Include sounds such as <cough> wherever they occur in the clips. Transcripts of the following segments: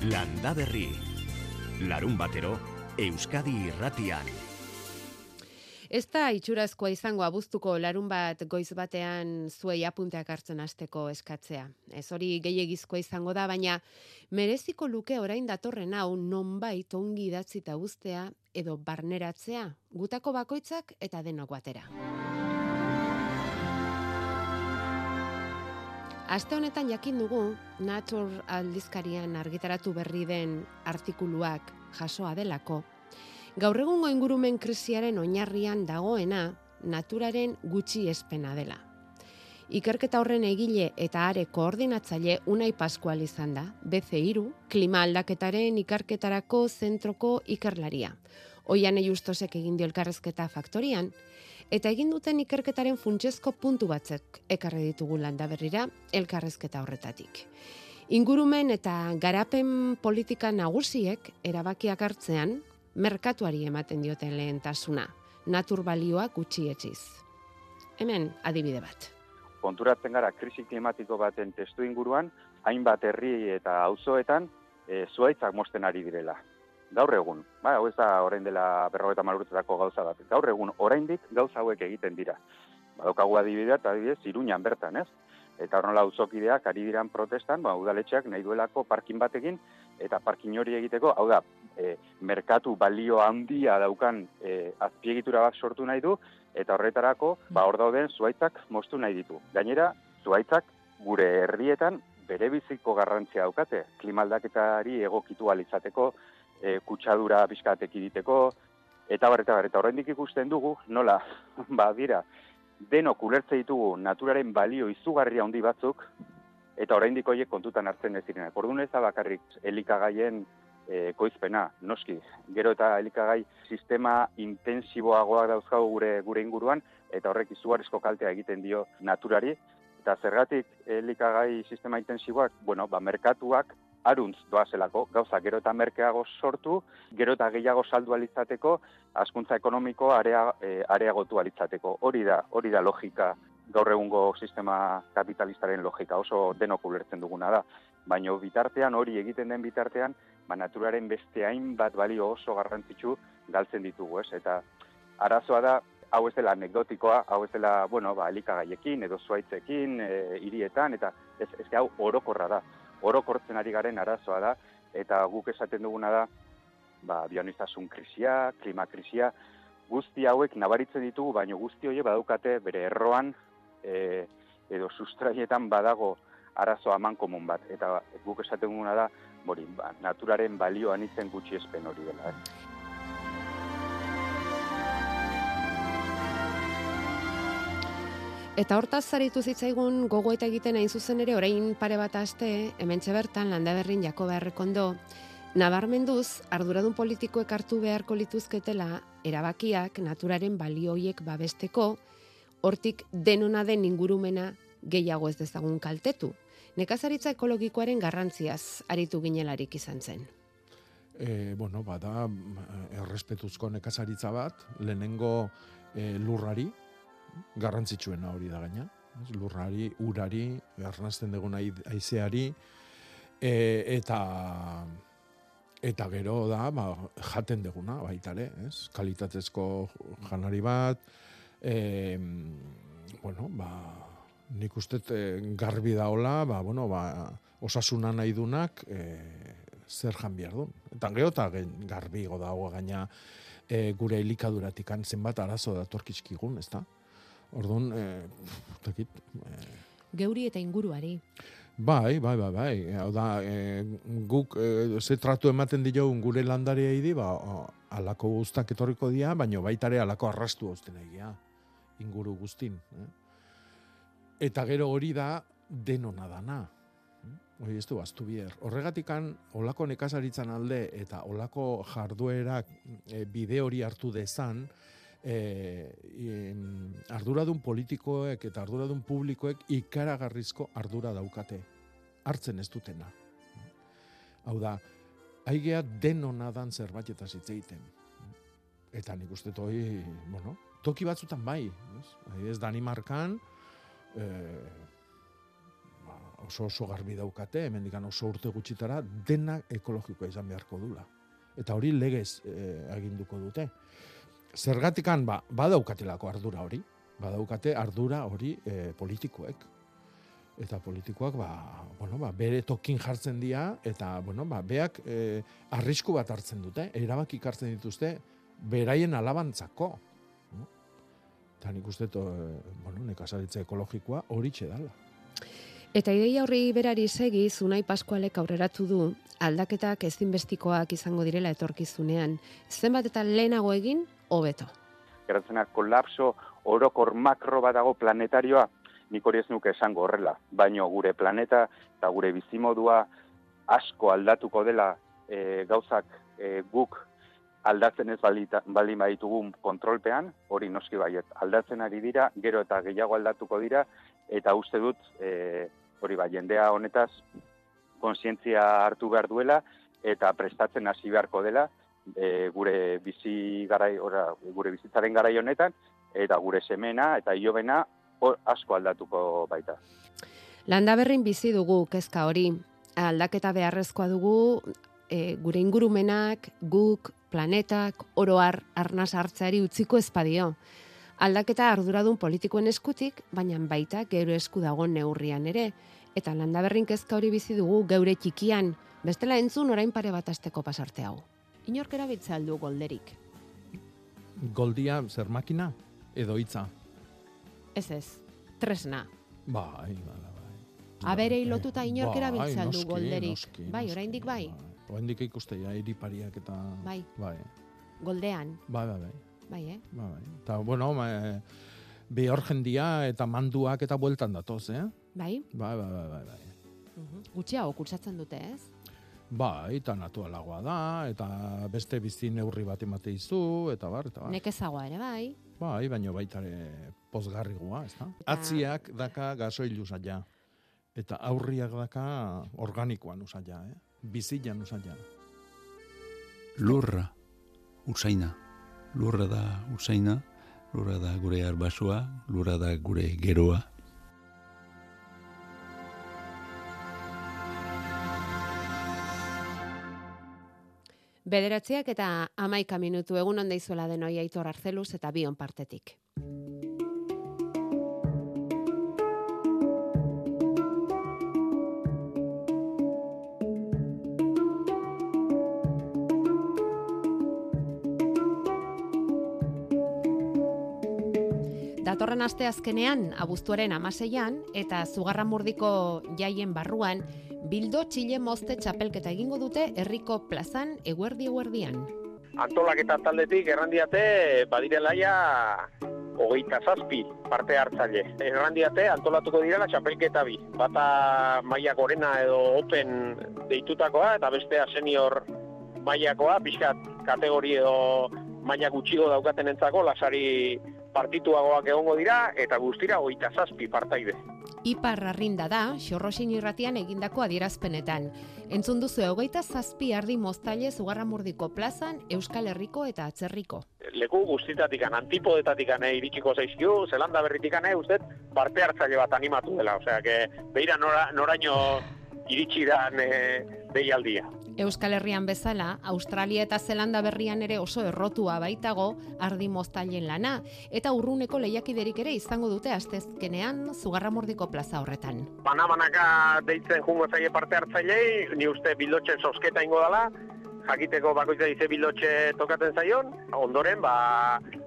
Landa Berri. Larun batero, Euskadi irratian. Ez da itxurazkoa izango abuztuko larun bat goiz batean zuei apunteak hartzen hasteko eskatzea. Ez hori gehiegizkoa izango da, baina mereziko luke orain datorren hau nonbait ongi idatzita guztea edo barneratzea, gutako bakoitzak eta denok batera. Aste honetan jakin dugu, Nature aldizkarian argitaratu berri den artikuluak jasoa delako, Gaur egungo ingurumen krisiaren oinarrian dagoena naturaren gutxi espena dela. Ikerketa horren egile eta are koordinatzaile Unai Pascual izan da, BC3, klima aldaketaren ikerketarako zentroko ikerlaria. Oian justosek egin dio elkarrezketa faktorian, eta egin duten ikerketaren funtsezko puntu batzek ekarri ditugu landa berrira elkarrezketa horretatik. Ingurumen eta garapen politika nagusiek erabakiak hartzean, merkatuari ematen dioten lehentasuna, natur balioak gutxi etxiz. Hemen adibide bat. Konturatzen gara krisi klimatiko baten testu inguruan, hainbat herri eta auzoetan e, zuaitzak mosten ari direla. Gaur egun, ba, hau ez da orain dela berrogeta malurtetako gauza bat. Gaur egun, oraindik gauza hauek egiten dira. Badokagu adibidea eta adibidez, iruñan bertan, ez? Eta horrela auzokideak ari diran protestan, ba, udaletxeak nahi duelako parkin batekin, eta parkin hori egiteko, hau da, e, merkatu balio handia daukan e, azpiegitura bat sortu nahi du, eta horretarako, ba hor dauden zuaitzak moztu nahi ditu. Gainera, zuaitzak gure herrietan bere biziko garrantzia daukate, klimaldaketari egokitu alizateko, e, kutsadura bizkatek iditeko, eta bar, eta bar, eta horrendik ikusten dugu, nola, <laughs> ba dira, denok ulertze ditugu naturaren balio izugarria handi batzuk, eta oraindik horiek kontutan hartzen ez direnak. Orduan ez da bakarrik elikagaien e, koizpena, noski. Gero eta elikagai sistema intensiboagoa dauzkagu gure gure inguruan eta horrek izugarrizko kaltea egiten dio naturari eta zergatik elikagai sistema intensiboak, bueno, ba merkatuak aruntz doazelako, gauza gero eta merkeago sortu, gero eta gehiago saldu alitzateko, askuntza ekonomiko area, e, areagotu alitzateko. Hori da, hori da logika gaur egungo sistema kapitalistaren logika oso denok ulertzen duguna da. Baina bitartean, hori egiten den bitartean, ba, naturaren beste hainbat balio oso garrantzitsu galtzen ditugu, ez? Eta arazoa da, hau ez dela anekdotikoa, hau ez dela, bueno, ba, elikagaiekin edo zuaitzekin, e, irietan, eta ez, ez hau orokorra da. Orokortzen ari garen arazoa da, eta guk esaten duguna da, ba, bionizasun krisia, klima krisia, guzti hauek nabaritzen ditugu, baina guzti horiek badaukate bere erroan e, edo sustraietan badago arazo aman komun bat. Eta guk esaten guna da, bori, ba, naturaren balioan izen gutxi espen hori dela. Eh? Eta hortaz zaritu zitzaigun gogo eta egiten hain zuzen ere orain pare bat aste, hemen bertan landa berrin jako beharrekondo, nabarmenduz, arduradun politikoek hartu beharko lituzketela, erabakiak naturaren balioiek babesteko, hortik denona den ingurumena gehiago ez dezagun kaltetu. Nekazaritza ekologikoaren garrantziaz aritu ginelarik izan zen. E, bueno, bada, errespetuzko nekazaritza bat, lehenengo e, lurrari, garrantzitsuena hori da gaina, lurrari, urari, garrantzten dugun aizeari, e, eta eta gero da, ba, jaten deguna, baita ez? Kalitatezko janari bat, e, bueno, ba, nik uste e, garbi daola, ba, bueno, ba, osasuna nahi dunak e, zer jan behar duen. Eta geho eta garbi dago gaina e, gure elikaduratik zenbat arazo datorkizkigun, ez da? Orduan, e, tekit, e, Geuri eta inguruari. Bai, bai, bai, bai. Hau da, e, guk e, ze tratu ematen diogun gure landariei di, ba, alako guztak etorriko dia, baino baitare alako arrastu hozten egia inguru guztin. Eh? Eta gero hori da denona dana. Eh? Hori ez du, aztu bier. Horregatikan, olako nekazaritzan alde eta olako jarduerak e, bide hori hartu dezan, e, arduradun politikoek eta arduradun publikoek ikaragarrizko ardura daukate. Hartzen ez dutena. Hau da, aigea denona dan zerbait eta zitzeiten. Eta nik uste toi, bueno, toki batzutan bai, ez, ez Danimarkan, e, ba, oso oso garbi daukate, hemendikan oso urte gutxitara, dena ekologikoa izan beharko dula. Eta hori legez e, aginduko dute. Zergatikan, ba, badaukatelako ardura hori, badaukate ardura hori e, politikoek. Eta politikoak, ba, bueno, ba, bere tokin jartzen dira, eta, bueno, ba, beak e, arrisku bat hartzen dute, erabakik hartzen dituzte, beraien alabantzako. No? Eta nik uste, to, e, bueno, nekazaritza ekologikoa hori dala. Eta ideia horri berari segi, Zunai Paskualek aurreratu du, aldaketak ezinbestikoak izango direla etorkizunean. Zenbat eta lehenago egin, hobeto. Geratzena kolapso orokor makro badago planetarioa, nik hori ez nuke esango horrela. Baino gure planeta eta gure bizimodua asko aldatuko dela e, gauzak e, guk aldatzen ez baldin baditugun kontrolpean, hori noski baiet, aldatzen ari dira, gero eta gehiago aldatuko dira, eta uste dut, e, hori bai, jendea honetaz, konsientzia hartu behar duela, eta prestatzen hasi beharko dela, e, gure bizi garai, ora, gure bizitzaren garai honetan, eta gure semena, eta iobena, asko aldatuko baita. Landa berrin bizi dugu kezka hori, aldaketa beharrezkoa dugu, e, gure ingurumenak, guk, planetak, oroar, arnaz hartzeari utziko ezpadio. Aldaketa arduradun politikoen eskutik, baina baita gero esku dago neurrian ere. Eta landa berrin kezka hori bizi dugu geure txikian, bestela entzun orain pare bat asteko pasarte hau. Inork erabiltza aldu golderik? Goldia zer makina edo hitza? Ez ez, tresna. Bai, bai, bai. Aberei lotuta inork bai, erabiltza aldu golderik. Noski, bai, oraindik bai. bai. Oendik ikuste ja iripariak eta bai. bai. Goldean. Bai, bai, bai. Bai, eh? Bai, bai. Ta bueno, ma, behor jendia eta manduak eta bueltan datoz, eh? Bai. Bai, bai, bai, bai. bai. Uh -huh. kursatzen dute, ez? Bai, eta natualagoa da, eta beste bizi neurri bat emate izu, eta bar, eta bar. Nekezagoa ere, bai. Bai, baino baita ere pozgarrigoa, ez da? Atziak daka gasoilu zaila. Eta aurriak daka organikoan usaila, eh? bizilan usaila. Lurra, usaina. Lurra da usaina, lurra da gure arbasua, lurra da gure geroa. Bederatziak eta amaika minutu egun ondaizuela denoi aitor arzeluz eta bion partetik. datorren aste azkenean, abuztuaren amaseian, eta zugarramurdiko jaien barruan, bildo txile mozte txapelketa egingo dute herriko plazan eguerdi eguerdian. Antolak eta taldetik errandiate badirelaia hogeita zazpi parte hartzaile. Errandiate antolatuko direla txapelketa bi. Bata maia gorena edo open deitutakoa eta bestea senior maiakoa, pixkat kategori edo maia gutxigo daukaten entzako, lasari partituagoak egongo dira eta guztira hogeita zazpi partaide. Ipar arrinda da, xorrosin irratian egindako adierazpenetan. Entzun duzu hogeita zazpi ardi moztaile zugarramurdiko plazan Euskal Herriko eta Atzerriko. Leku guztitatikan, antipodetatikan eh, iritsiko zaizkiu, zelanda berritikan eh, uste, parte hartzaile bat animatu dela. Osea, que beira nora, noraino iritsi da eh, deialdia. Euskal Herrian bezala, Australia eta Zelanda berrian ere oso errotua baitago ardi moztailen lana, eta urruneko lehiakiderik ere izango dute astezkenean zugarramordiko plaza horretan. Banabanaka deitzen jungo zaie parte hartzailei, ni uste bildotxe sosketa ingo dela, jakiteko bakoitza dize bildotxe tokaten zaion, ondoren, ba,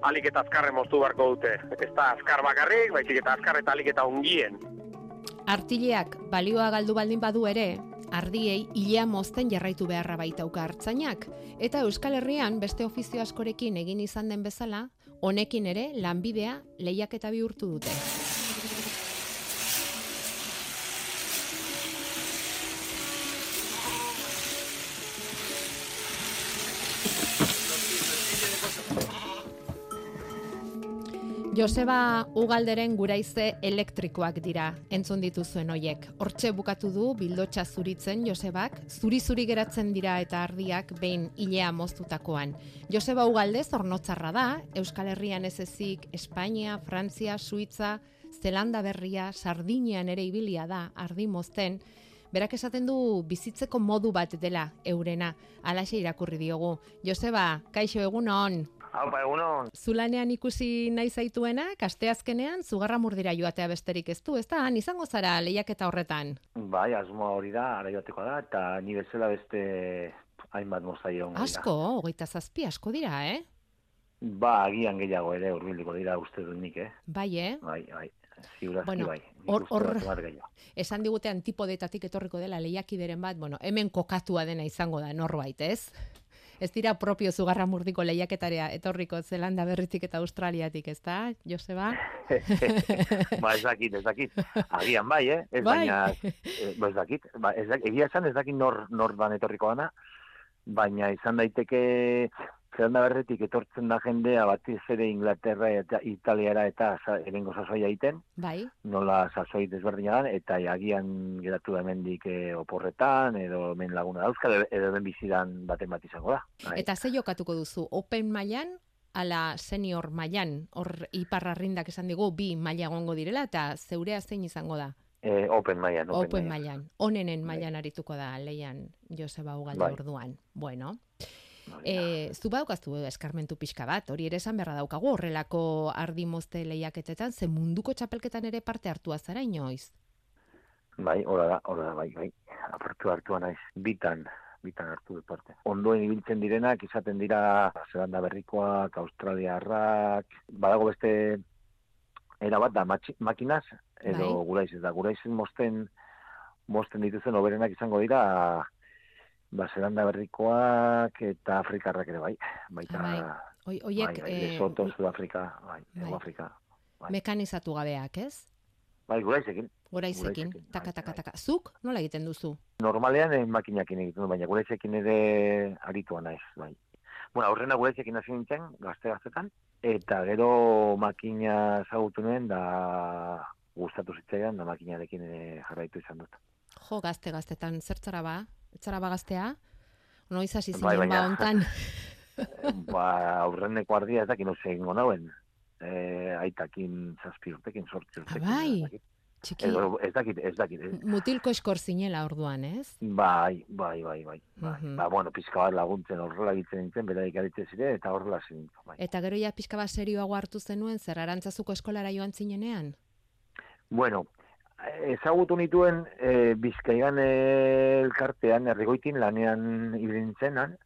alik eta azkarre moztu barko dute. Ez da azkar bakarrik, baizik eta azkar eta alik eta ungien. Artileak balioa galdu baldin badu ere, ardiei ilea mozten jarraitu beharra baitauka hartzainak, eta Euskal Herrian beste ofizio askorekin egin izan den bezala, honekin ere lanbidea lehiak eta bihurtu dute. Joseba Ugalderen guraize elektrikoak dira, entzun dituzuen hoiek. Hortxe bukatu du bildotxa zuritzen Josebak, zuri-zuri geratzen dira eta ardiak behin ilea moztutakoan. Joseba Ugalde zornotzarra da, Euskal Herrian ez ezik Espainia, Frantzia, Suitza, Zelanda berria, Sardinean ere ibilia da, ardi mozten, berak esaten du bizitzeko modu bat dela eurena, alaxe irakurri diogu. Joseba, kaixo egunon, Haupa, egunon. zulanean ikusi nahi zaituena, kasteazkenean zugarra murdira joatea besterik ez du, ez da, han izango zara lehiaketa horretan. Bai, asmoa hori da, ara joateko da, eta ni bezala beste hainbat mozaio ongo dira. Asko, hogeita zazpi asko dira, eh? Ba, agian gehiago ere urbilduko dira uste dut nik, eh? Bai, eh? Bai, bai, ziurazki Bueno, bai. Hor- hor- bat gehiago. Esan digute antipodetatik etorriko dela lehiakideren bat, bueno, hemen kokatua dena izango da norbait, ez? Ez dira propio zugarra murdiko lehiaketarea etorriko Zelanda berritik eta Australiatik, ez da, Joseba? <laughs> ba, ez dakit, ez dakit. Agian bai, eh? Ez Bai. baina, eh, ba, ez dakit. Ba, ez dakit. Egia esan ez dakit nor, nor ban etorriko dana, baina izan daiteke Zelanda berretik etortzen da jendea batez ere Inglaterra eta Italiara eta erengo sasoia egiten, Bai, nola sasoi desberdina da, eta agian geratu da hemendik eh, oporretan, edo hemen laguna dauzka, edo, hemen bizidan baten bat izango da. Bai. eta ze jokatuko duzu, open mailan ala senior mailan, hor iparrarrindak esan digu, bi maila egongo direla, eta zeurea zein izango da? Eh, open mailan, open, Open mailan. Onenen mailan arituko da leian Joseba Ugalde Bai. orduan. Bueno. E, zu badaukazu eskarmentu pixka bat, hori ere esan beharra daukagu horrelako ardi mozte lehiaketetan, ze munduko txapelketan ere parte hartua zara inoiz. Bai, hora da, hora da, bai, bai. Apartu hartua naiz, bitan, bitan hartu dut parte. Ondoen ibiltzen direnak, izaten dira Zelanda berrikoak, Australiarrak, badago beste era bat da, matxi, makinaz, edo Bai. guraiz, da guraiz mosten, mosten dituzen oberenak izango dira, ba, Zelanda berrikoak eta Afrikarrak ere, bai. Baita, Ah, bai. Oi, oiek bai, bai, eh, Lesoto, Sudafrika, bai, bai. Afrika. bai. mekanizatu gabeak, ez? Bai, guraizekin. Goraizekin, Goraizekin, taka, bai, taka, bai. taka. Zuk nola egiten duzu? Normalean eh, makinakin egiten du, baina gurezekin ere aritua naiz, bai. Bueno, aurrena gurezekin hasi nintzen, gazte gaztetan, eta gero makina zagutu nuen, da gustatu zitzaidan, da makinarekin ere jarraitu izan dut. Jo, gazte gaztetan, zertzara ba? Etzara ba gaztea? Noiz hasi Bai, zinen ba baina- hontan? <laughs> ba, aurreneko ardia ez dakin oso egingo nauen. E, aitakin zazpi urtekin, sortzi urtekin. bai. ez. Txiki, Edo, ez dakit, ez dakit. Ez. mutilko eskor zinela orduan, ez? Bai, bai, bai, bai. bai. Mhm. Ba, bueno, pizka bat laguntzen horrela egiten nintzen, beraik aritzen zire, eta horrela zintzen. Bai. Eta gero ja pixka bat serioago hartu zenuen, zer arantzazuko eskolara joan zinenean? Bueno, ezagutu nituen e, Bizkaian elkartean errigoitin lanean ibili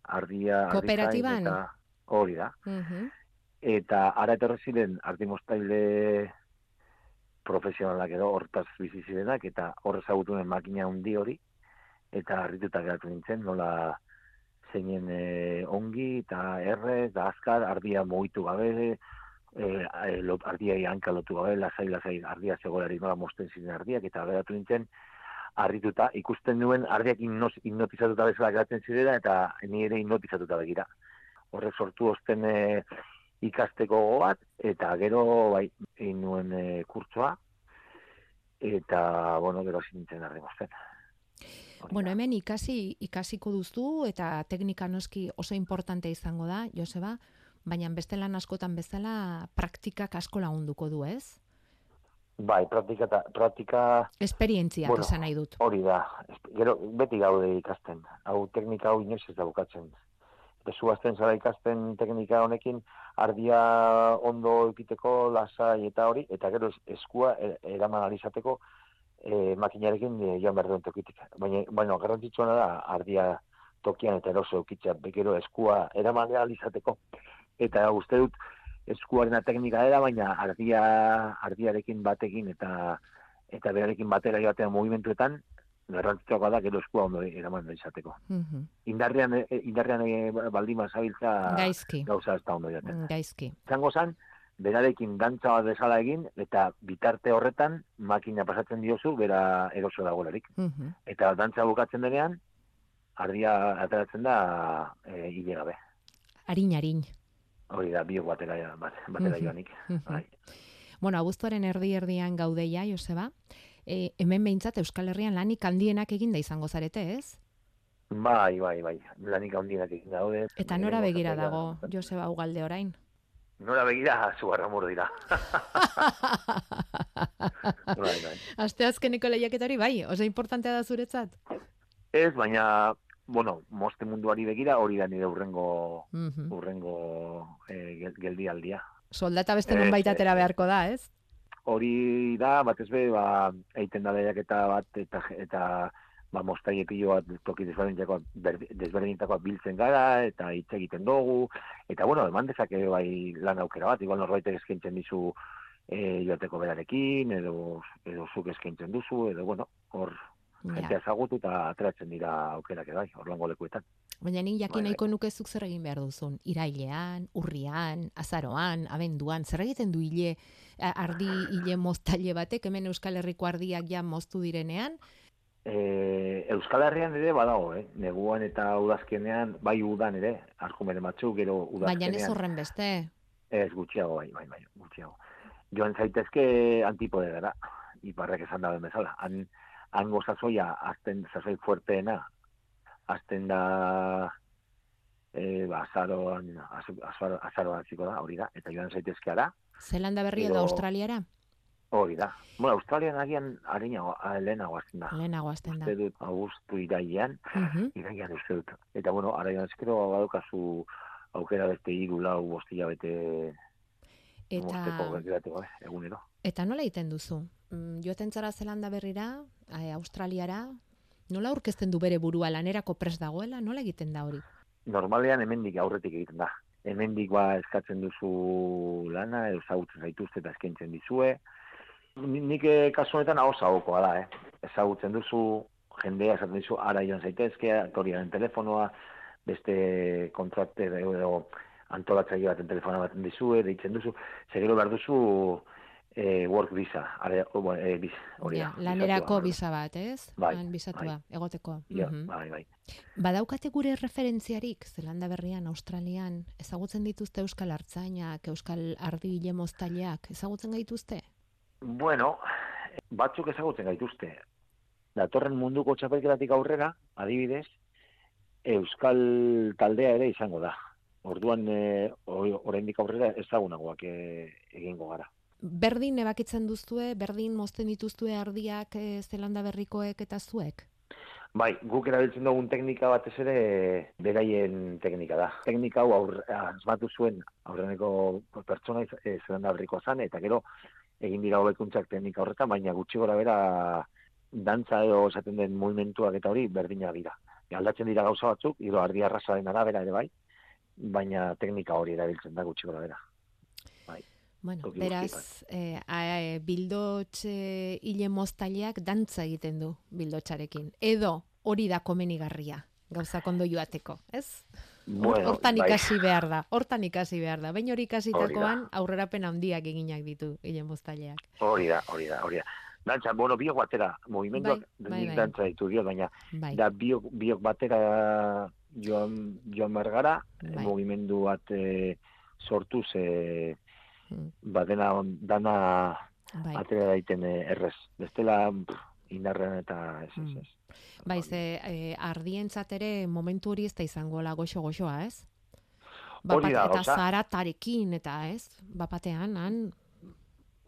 ardia Kooperatiban? eta hori da. Mhm. Eta ara etorri ziren ardimostaile profesionalak edo hortaz bizi zirenak eta hor ezagutu nuen makina handi hori eta harrituta geratu nintzen nola zeinen e, ongi eta errez da azkar ardia mugitu gabe e, ardiai hanka lotu gabe lasai lasai ardia zegolari nola mosten ziren ardiak eta geratu nintzen harrituta ikusten nuen ardiak hipnos, hipnotizatuta bezala geratzen zirela eta ni ere hipnotizatuta begira. Horrek sortu osten e, ikasteko gogo bat, eta gero, bai, egin nuen e, kurtsoa, eta, bueno, gero hasi nintzen mozten. Bueno, hemen ikasi ikasiko duzu eta teknika noski oso importante izango da, Joseba, baina beste lan askotan bezala praktikak asko lagunduko du, ez? Bai, praktika, eta- praktika Esperientziak Bueno. esan nahi dut. hori da. Gero, beti gaude ikasten. Hau teknika hau inoiz ez da bukatzen. Bezu azten zara ikasten teknika honekin, ardia ondo ekiteko, lasai eta hori, eta gero es- eskua e- eraman alizateko e, makinarekin e, joan behar duen tokitik. Baina, bueno, garrantzitsuena da, ardia tokian eta eroso eukitzea, gero eskua eraman alizateko. Eta uste dut, eskuarena teknika dela, baina ardia, ardiarekin batekin eta eta berarekin batera joatean mugimenduetan, garrantzitsuagoa da gero eskua ondo eraman izateko. Mhm. Indarrean, e, indarrean e, baldima zabiltza Gaizki, gauza ez da ondo joaten. Mm, gaizki. Izango zan, berarekin dantza bat bezala egin, eta bitarte horretan makina pasatzen diozu, bera eroso dagoelarik. Mhm. Eta dantza bukatzen denean, ardia ateratzen da e, hile gabe. Arin, arin. Hori da, biok batera, bat, batera joanik. Bai. Bueno, abuztuaren erdi-erdian gaudeia, Joseba. E, hemen behintzat Euskal Herrian lanik handienak eginda izango zarete, ez? Bai, bai, bai. Lanik handienak egin daude. Eta nora begira dago Joseba Ugalde orain? Nora begira, zugarramur dira. <laughs> bai, bai. Aste azkeneko lehiaketa hori bai, oso importantea da zuretzat. Ez, baina, bueno, moste munduari begira, hori da nire urrengo, Mhm. urrengo eh, gel- geldialdia. Soldata beste Ez, non baitatera ez, beharko da, ez? Hori da, batez be, ba, eiten da lehiaketa bat, eta, eta ba, mostaile pilo bat toki desberdintakoa biltzen gara, eta hitz egiten dugu, eta bueno, eman dezake bai lan aukera bat, igual norbaitek eskaintzen dizu e, joateko berarekin, edo, edo zuk eskaintzen duzu, edo bueno, hor jentea ezagutu eta ateratzen dira aukerak bai, orlango lekuetan. Baina nik jakin Bai, bai. nahiko nuke zuk zer egin behar duzun. Irailean, urrian, azaroan, abenduan, zer egiten du hile, ardi hile moztaile batek, hemen Euskal Herriko ardiak ja moztu direnean, E, Euskal Herrian ere badago, eh? neguan eta udazkenean, bai udan ere, arkumene batzuk, gero udazkenean. baina ez horren beste. Ez, gutxiago, bai, bai, bai, gutxiago. Joan zaitezke antipode gara, iparrek esan daben bezala. Han, hango sasoia, azten, sasoi fuerteena, azten da, e, ba, azaroan, az- azaro, azaroan da, hori da, eta joan zaitezke ara, Zelanda berri edo Edo- Australiara? hori da. Bueno, Australian agian harenago, lehenago azten da. Lehenago azten da. Uste dut, augustu iraian, Mhm. iraian uste dut. Eta bueno, ara joan ezkero badokazu aukera beste hiru lau bostila bete Eta, geratuko, eh, egunero. Eta nola egiten duzu? Mm, Joaten zara Zelanda berrira, Australiara, nola aurkezten du bere burua lanerako prest dagoela, nola egiten da hori? Normalean hemendik aurretik egiten da. Hemendik ba eskatzen duzu lana, edo ezagutzen zaituzte eta eskaintzen dizue. Ni- Nik eh, kasu honetan hau zagokoa da, eh. Ezagutzen duzu, jendea esaten dizu, ara joan zaitezke, atoriaren telefonoa, beste kontrakte edo antolatzaile baten telefonoa baten dizue, deitzen duzu, segero behar duzu eh, work visa, ara, o, bueno, eh, biz, hori Ja, lanerako bisa bat, ez? Bai, Han bisatua, egoteko. Ja, Mhm. bai, bai. Badaukate gure referentziarik, Zelanda berrian, Australian, ezagutzen dituzte Euskal Artzainak, Euskal Ardi hile moztaileak, ezagutzen gaituzte? Bueno, batzuk ezagutzen gaituzte. Datorren munduko txapelketatik aurrera, adibidez, Euskal taldea ere izango da. Orduan, e, oraindik aurrera ezagunagoak e, egingo gara. Berdin ebakitzen duzue, berdin mozten dituzue ardiak e, Zelanda berrikoek eta zuek? Bai, guk erabiltzen dugun teknika batez ere beraien teknika da. Teknika hau asmatu zuen aurreneko pertsona e, zelanda berrikoa zan, eta gero egin dira hobekuntzak teknika horretan, baina gutxi gora bera dantza edo esaten den movimentuak eta hori berdina dira. Aldatzen dira gauza batzuk, gero ardi arrasaren arabera ere bai, baina teknika hori erabiltzen da gutxi gora bera. Bueno, Toki beraz, eh, a, e, bildotx e, hile moztaileak dantza egiten du bildotxarekin. Edo hori da komenigarria, gauza kondo joateko, ez? Hor- hortan bai. ikasi behar da, hortan ikasi behar da. Baina hori ikasitakoan aurrerapen handiak eginak ditu hile moztaileak. Hori da, hori da, hori da. Dantza, bueno, biok batera, movimentuak Bai, bai, bai. dantza ditu dio, baina Bai, da biok, biok batera joan, joan behar gara, Bai. mugimendu bat e, sortuz, e, Mm. Ba dena, dana bai. atera daiten e, errez. Bestela, pff, indarren eta ez, ez, Mm. ez. Bai, ze eh, ardientzat ere momentu hori ez da izango la goxo-goxoa, ez? Hori da, eta gauza. zaratarekin, eta ez? Bapatean, han,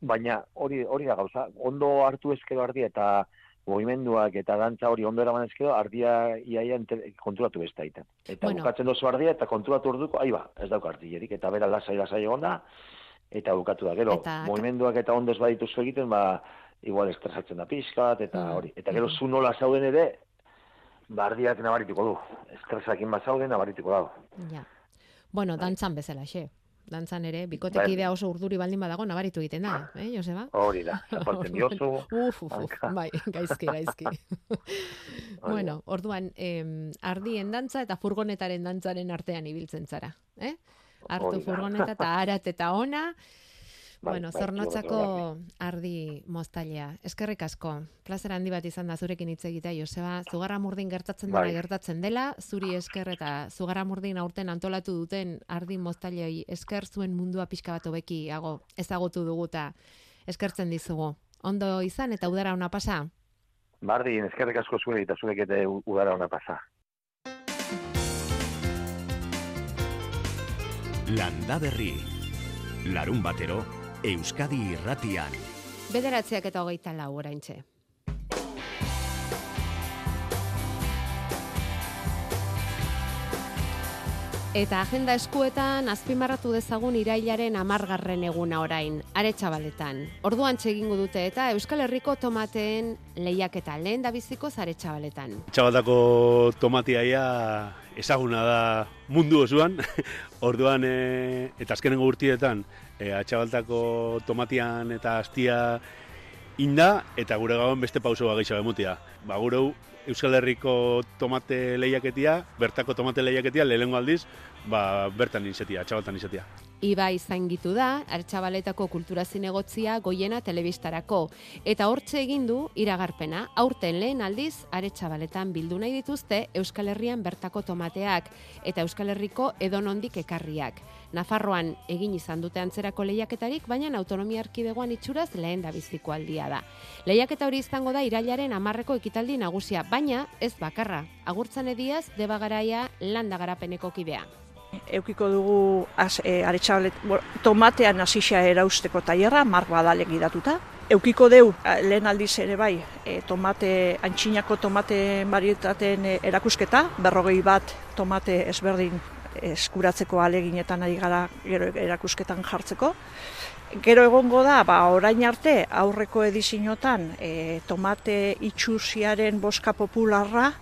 Baina hori hori da gauza, ondo hartu ezkero ardia eta movimenduak eta dantza hori ondo eraman ezkero ardia iaia konturatu ez daiten. Eta Bueno. bukatzen dozu ardia eta konturatu orduko, ahi ba, ez dauka artillerik, eta bera lasai lasai egonda, eta bukatu da. Gero, Eta- movimenduak eta ondo ez badituzu egiten, ba, igual estresatzen da pixkat, eta Mm, hori. Eta gero zu nola zauden ere, ba, ardiak nabarituko du. Estresakin bat zauden nabarituko dago. ja. Bueno, Bai. dantzan bezala, xe. Dantzan ere, bikotekidea oso urduri baldin badago, nabaritu egiten da, eh, Joseba? Hori da, zapaltzen <laughs> diozu. Uf, uf, uf, bai, gaizki, gaizki. <laughs> <laughs> Bueno, orduan, em, ardien dantza eta furgonetaren dantzaren artean ibiltzen zara, eh? Hartu furgoneta eta arat eta ona, <laughs> Bai, bueno, bai, zornotzako ardi moztailea. Eskerrik asko, plazer handi bat izan da zurekin hitz egitea, Joseba, zugarra murdin gertatzen dena Bai. gertatzen dela, zuri esker eta zugarra murdin aurten antolatu duten ardi moztailei esker zuen mundua pixka bat hobekiago ezagutu dugu eta eskertzen dizugu. Ondo izan eta udara ona pasa? Bardin, eskerrik asko zure eta zurek ere udara ona pasa. Landa Berri. Larun batero, Euskadi irratian. Bederatziak eta hogeita lau oraintxe. Eta agenda eskuetan azpimarratu dezagun irailaren amargarren eguna orain, aretxabaletan. Orduan txegingo dute eta Euskal Herriko tomateen lehiaketa lehen da biziko zaretxabaletan. Txabaltako tomatiaia ezaguna da mundu osoan, <laughs> orduan e, eta azkenengo urtietan e, atxabaltako tomatian eta astia inda eta gure gauen beste pauso bagaixa bemutia. Ba, gure Euskal Herriko tomate lehiaketia, bertako tomate lehiaketia, lehenengo aldiz, ba, bertan izatea, txabaltan izatea. Iba izan gitu da, Artxabaletako kultura zinegotzia goiena telebistarako. Eta hortxe egin du iragarpena, aurten lehen aldiz, Artxabaletan bildu nahi dituzte Euskal Herrian bertako tomateak eta Euskal Herriko edonondik ekarriak. Nafarroan egin izan dute antzerako lehiaketarik, baina autonomia arkidegoan itxuraz lehen da biziko aldia da. Lehiaketa hori izango da irailaren amarreko ekitaldi nagusia, baina ez bakarra. Agurtzan ediaz, debagaraia landa garapeneko kidea. Eukiko dugu az, e, tomatean hasisia erausteko tailerra mark badalek gidatuta. Eukiko deu lehen aldiz ere bai e, tomate, antxinako tomate marietaten e, erakusketa, berrogei bat tomate ezberdin eskuratzeko aleginetan ari gara gero erakusketan jartzeko. Gero egongo da, ba, orain arte aurreko edizinotan e, tomate itxusiaren boska popularra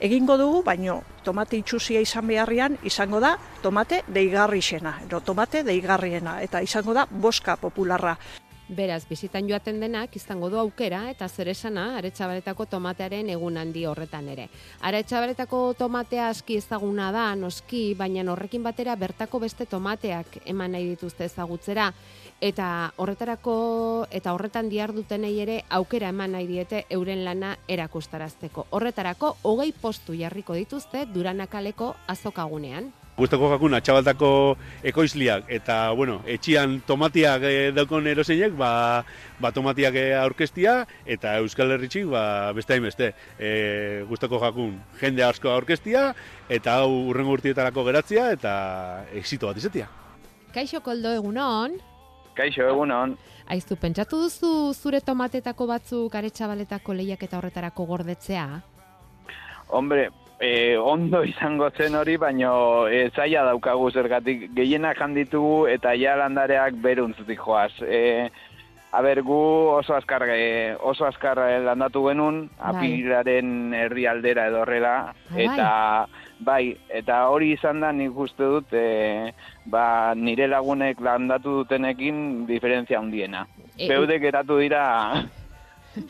egingo dugu, baino tomate itxusia izan beharrian izango da tomate deigarrixena, edo tomate deigarriena, eta izango da boska popularra. Beraz, bizitan joaten denak izango du aukera eta zer esana aretsabaletako tomatearen egun handi horretan ere. Aretsabaletako tomatea aski ezaguna da, noski, baina horrekin batera bertako beste tomateak eman nahi dituzte ezagutzera eta horretarako eta horretan diar dutenei ere aukera eman nahi diete euren lana erakustarazteko. Horretarako hogei postu jarriko dituzte Duranakaleko azokagunean. Gustako jakuna txabaltako ekoizliak eta bueno, etxian tomatiak e, daukon eroseinek, ba, ba tomatiak eh, aurkestia eta Euskal Herritxik ba, beste hainbeste. E, gustako jakun jende asko aurkestia eta hau urrengo urtietarako geratzia eta exito bat izatea. Kaixo koldo egunon. Kaixo egunon. Aiztu, pentsatu duzu zure tomatetako batzuk aretsabaletako lehiak eta horretarako gordetzea? Hombre, e, ondo izango zen hori, baino e, zaila daukagu zergatik gehienak handitugu eta ja landareak beruntzutik joaz. E, a ber, gu oso azkar, e, oso azkar landatu genuen, bai. apiraren herri aldera edo horrela, ah, bai. eta bai, eta hori izan da nik uste dut, e, ba, nire lagunek landatu dutenekin diferentzia handiena. E, Beudek eratu dira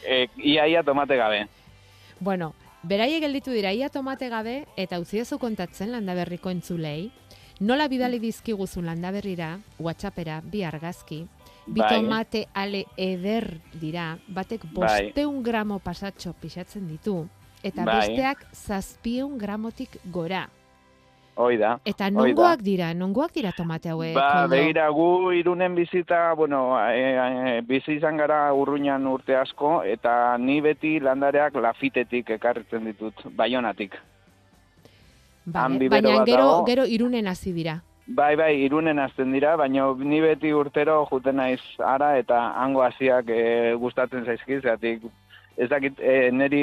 e, iaia tomate gabe. Bueno, Beraie gelditu dira ia tomate gabe eta utzi ezu kontatzen landaberriko entzulei. Nola bidali dizkiguzu landaberrira, WhatsAppera, bi argazki, bi bai. tomate ale eder dira, batek bai. bosteun gramo pasatxo pixatzen ditu, eta bai. besteak zazpieun gramotik gora. Hoi da. Eta nongoak dira, nongoak dira tomate hauek? Ba, begira, gu irunen bizita, bueno, e, e, bizi izan gara urruñan urte asko, eta ni beti landareak lafitetik ekarritzen ditut, baionatik. Vale, baina gero, gero irunen hasi dira. Bai, bai, irunen azten dira, baina ni beti urtero juten naiz ara eta hango hasiak e, gustatzen zaizkiz, ez dakit, e, neri,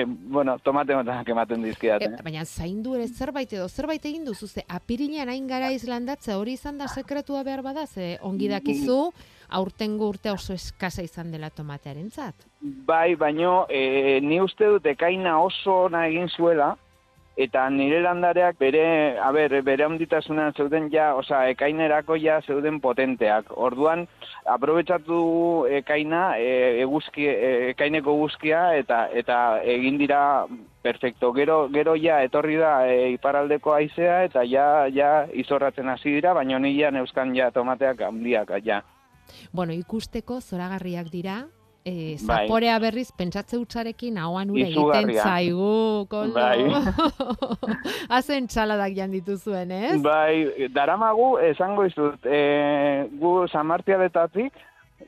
e, bueno, tomate motak ematen dizkiat. E, baina zaindu ere zerbait edo zerbait egin duzu, ze apirilean hain gara izlandatze hori izan da sekretua behar bada, ze ongi dakizu, aurtengo urte oso eskasa izan dela tomatearen zat. Bai, baino, e, ni uste dut ekaina oso na egin zuela, eta nire landareak bere, a ber, bere onditasunan zeuden ja, osea, ekainerako ja zeuden potenteak. Orduan, aprobetsatu ekaina, e, eguzki, e, ekaineko guzkia, eta eta egin dira perfecto. Gero, gero ja, etorri da e, iparaldeko aizea, eta ja, ja izorratzen hasi dira, baina nian euskan ja tomateak handiak, ja. Bueno, ikusteko zoragarriak dira, e, zaporea berriz pentsatze utzarekin ahoan ura egiten zaigu, koldo. Bai. <laughs> Hazen txaladak jan dituzuen, ez? Bai, daramagu, esango izut, e, gu samartialetatik,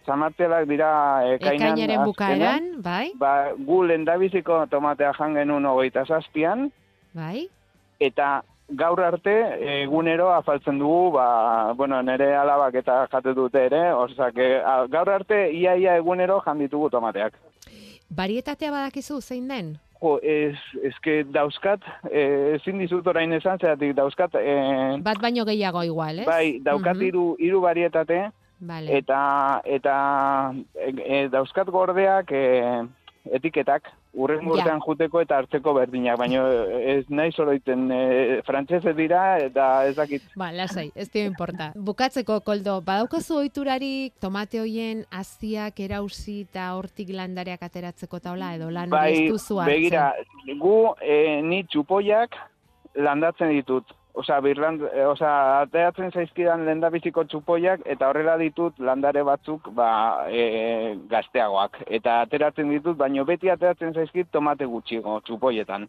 samartialak dira ekainan. Ekainaren bukaeran, bai? Ba, gu lendabiziko tomatea jangen un hogeita zazpian. Bai. Eta gaur arte egunero afaltzen dugu, ba, bueno, nire alabak eta jate dute ere, orzak, gaur arte iaia egunero janditugu tomateak. Barietatea badakizu zein den? Jo, ez, ezke dauzkat, eh, ezin dizut orain esan, zeratik dauzkat... Eh, Bat baino gehiago igual, ez? Bai, daukat hiru hiru barietate, Vale. eta, eta e, dauzkat gordeak e, etiketak, urren Ja. urtean juteko eta hartzeko berdinak, baina ez nahi zoroiten e, frantsese dira, eta ez dakit. Ba, lasai, ez dio importa. Bukatzeko, koldo, badaukazu ohiturarik tomate hoien haziak erauzi eta hortik landareak ateratzeko taula edo lan hori Bai, ez duzu hartzen? begira, gu e, ni txupoiak landatzen ditut. Osea, birland, e, osea, ateratzen zaizkidan lendabiziko txupoiak eta horrela ditut landare batzuk ba, e, gazteagoak. Eta ateratzen ditut, baino beti ateratzen zaizkit tomate gutxigo txupoietan.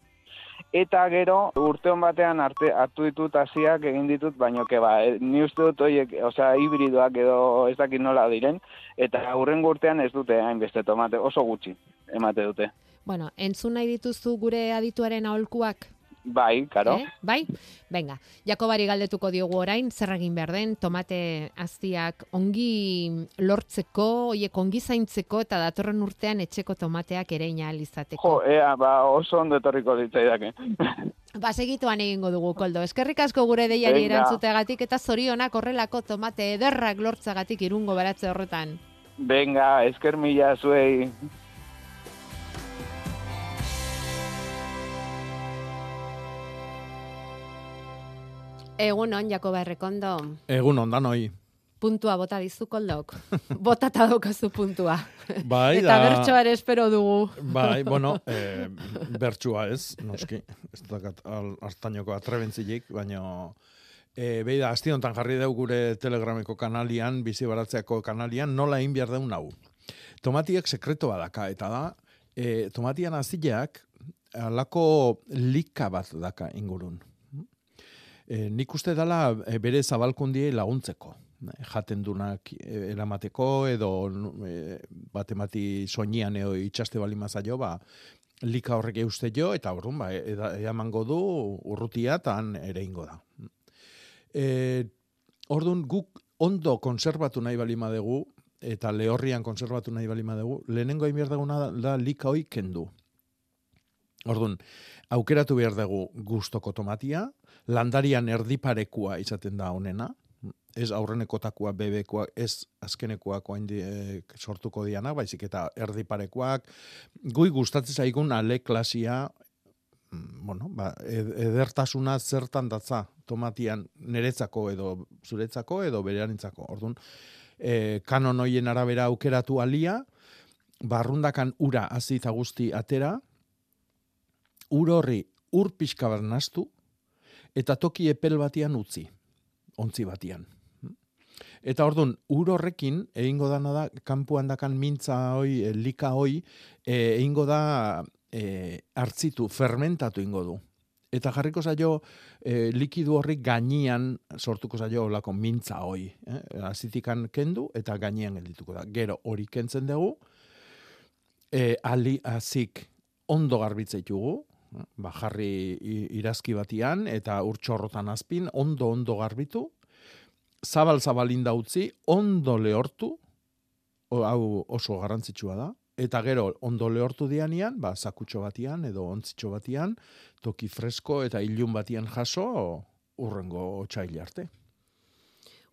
Eta gero, urteon batean arte, hartu ditut hasiak egin ditut, baino ke ba, e, ni uste dut horiek, osea, hibridoak edo ez dakit nola diren, eta hurrengo urtean ez dute hainbeste tomate, oso gutxi emate dute. Bueno, entzun nahi dituzu gure adituaren aholkuak? Bai, karo. Eh? Bai? Venga, Jakobari galdetuko diogu orain, zer egin behar den, tomate aztiak ongi lortzeko, oiek ongi zaintzeko eta datorren urtean etxeko tomateak ere izateko. Jo, ea, ba, oso ondo etorriko ditzaidake. <laughs> Ba, segituan egingo dugu, Koldo. Eskerrik asko gure deiari erantzuteagatik eta zorionak horrelako tomate ederrak lortzagatik irungo baratze horretan. Venga, esker mila zuei. Egun on, Jakoba Errekondo. Egun ondan hoi. Puntua bota dizu koldok. <laughs> Botata daukazu puntua. Bai, Eta da- bertsoa ere espero dugu. Bai, <laughs> bueno, eh, bertsua ez, noski. Ez dakat al, hartainoko atrebentzilik, baina e, behi da, asti honetan jarri dugu gure telegrameko kanalian, bizi baratzeako kanalian, nola egin behar deun hau. Tomatiek sekreto badaka, eta da, e, tomatian azileak alako lika bat daka ingurun. E, nik uste dela e, bere zabalkundiei laguntzeko. Eh, jaten dunak eramateko edo e, batemati soinian edo itxaste bali mazaio, ba, lika horrek euste jo, eta horren, ba, eda, eamango du urrutia tan ere ingo da. E, Orduan, guk ondo konservatu nahi bali madegu, eta lehorrian konservatu nahi bali madegu, lehenengo egin behar duguna da, da lika hoi kendu. Orduan, aukeratu behar dugu gustoko tomatia, landarian erdiparekua izaten da honena, ez aurrenekotakoa bebekoa, ez azkenekoak oain e, sortuko diana, baizik eta erdiparekoak, gui gustatzen zaigun ale klasia, bueno, ba, ed- edertasuna zertan datza tomatian niretzako edo zuretzako edo berearentzako. Orduan, e, kanon hoien arabera aukeratu alia, barrundakan ura azita guzti atera, ur horri ur pixka bat nastu, eta toki epel batian utzi, ontzi batian. Eta orduan, ur horrekin, egingo dana da, kanpuan dakan mintza hoi, eh, lika hoi, eh, egingo da eh, hartzitu, fermentatu ingo du. Eta jarriko zaio eh, likidu horri gainian sortuko zaio olako mintza hoi. Eh? Azitikan kendu eta gainean geldituko da. Gero hori kentzen dugu, eh, ali azik ondo garbitzaitugu, ba, jarri irazki batian eta urtxorrotan azpin, ondo ondo garbitu, zabal zabalin utzi, ondo lehortu, o, hau oso garrantzitsua da, eta gero ondo lehortu dianian, ba, zakutxo batian edo ontzitxo batian, toki fresko eta ilun batian jaso, urrengo otxaile arte.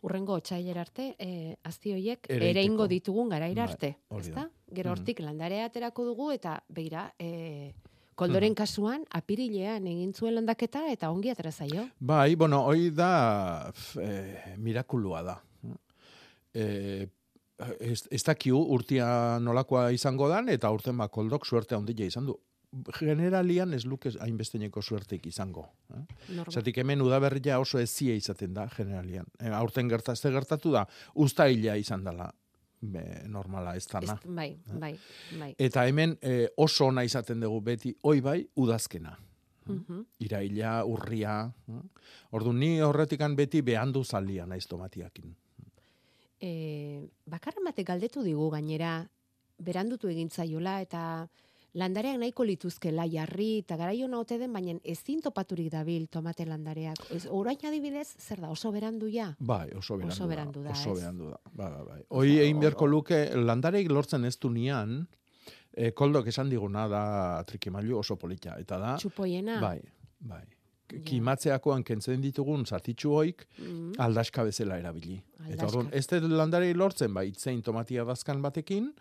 Urrengo otxailer arte, e, azti hoiek Ereiteko. ere ingo ditugun garaira Bai, arte, hori da. ezta? Gero Mhm. hortik landarea aterako dugu eta beira, e, koldoren kasuan apirilean egin zuen landaketa eta ongi atera zaio. Bai, bueno, hoi da f, eh, mirakulua da. Eh, ez, ez dakiu urtia nolakoa izango dan, eta urten ba, koldok suerte handia izan du. Generalian ez luke hainbesteneko suerteik izango. Eh? Zatik hemen udaberria oso ezia izaten da, generalian. E, aurten gertazte gertatu da, ustaila izan dela. Be, normala ez dana. Ez- bai, bai, bai. Eta hemen eh, oso ona izaten dugu beti, oi bai, udazkena. Mhm. Iraila, urria. Ordu ni horretikan beti behandu zalia naiz tomatiakin. E, bakarren batek galdetu digu gainera, berandutu egin zaiola eta landareak nahiko lituzkela jarri eta garaio naote den, baina ezin topaturik dabil tomate landareak. Ez, orain adibidez, zer da, oso berandu ja? Bai, oso berandu, Oso berandu da, Oso berandu da. Bai, bai, bai. Hoi egin beharko luke, landareik lortzen ez du nian, e, koldok esan diguna da trikimailu oso polita. Eta da, Txupoiena? bai, bai. Kimatzeakoan kentzen ditugun zatitxu hoik, Mm. aldaska bezala erabili. Eta Aldaska. orduan, ez dut landarei lortzen, bai, itzein tomatia dazkan batekin,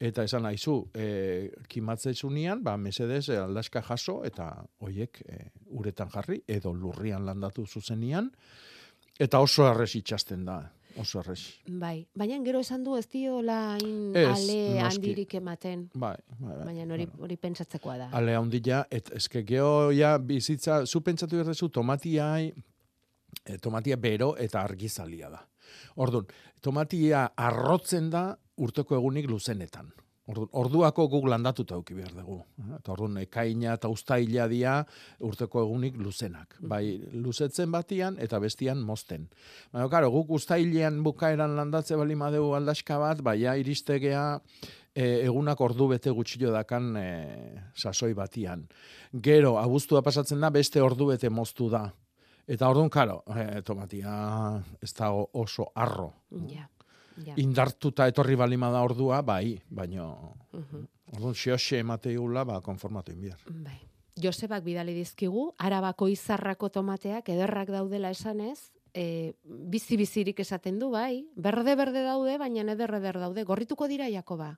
eta esan nahizu, e, kimatze zunean, ba, mesedez, e, aldaska jaso, eta hoiek e, uretan jarri, edo lurrian landatu zuzenian, eta oso errez itxasten da, oso errez. Bai, baina gero esan du ez diola hain Ez, ale noski. handirik ematen. Bai, bai, bai. Baina hori, hori pentsatzekoa da. Ale handila, et eske geho ja bizitza, zu pentsatu berdezu tomatiai, e, tomatia bero eta argizalia da. Orduan, tomatia arrotzen da urteko egunik luzenetan. Orduako guk landatuta auki behar dugu. Eta orduan, ekaina eta ustaila dia urteko egunik luzenak. Bai, luzetzen batian eta bestian mozten. Baina, karo, guk ustailean bukaeran landatze bali madeu aldaska bat, baina iristegea e, egunak ordu bete gutxillo dakan e, sasoi batian. Gero, abuztua pasatzen da, beste ordu bete moztu da. Eta orduan, karo, e, tomatia ez dago oso arro. Ja, ja. Indartuta etorri balima da ordua, bai, baino... Mhm. Orduan, xeoxe emateiula, ba, konformatu inbiar. Bai. Josebak bidali dizkigu, arabako izarrako tomateak ederrak daudela esanez, e, bizi-bizirik esaten du, bai, berde-berde daude, baina eder-eder daude. Gorrituko dira, Jakoba?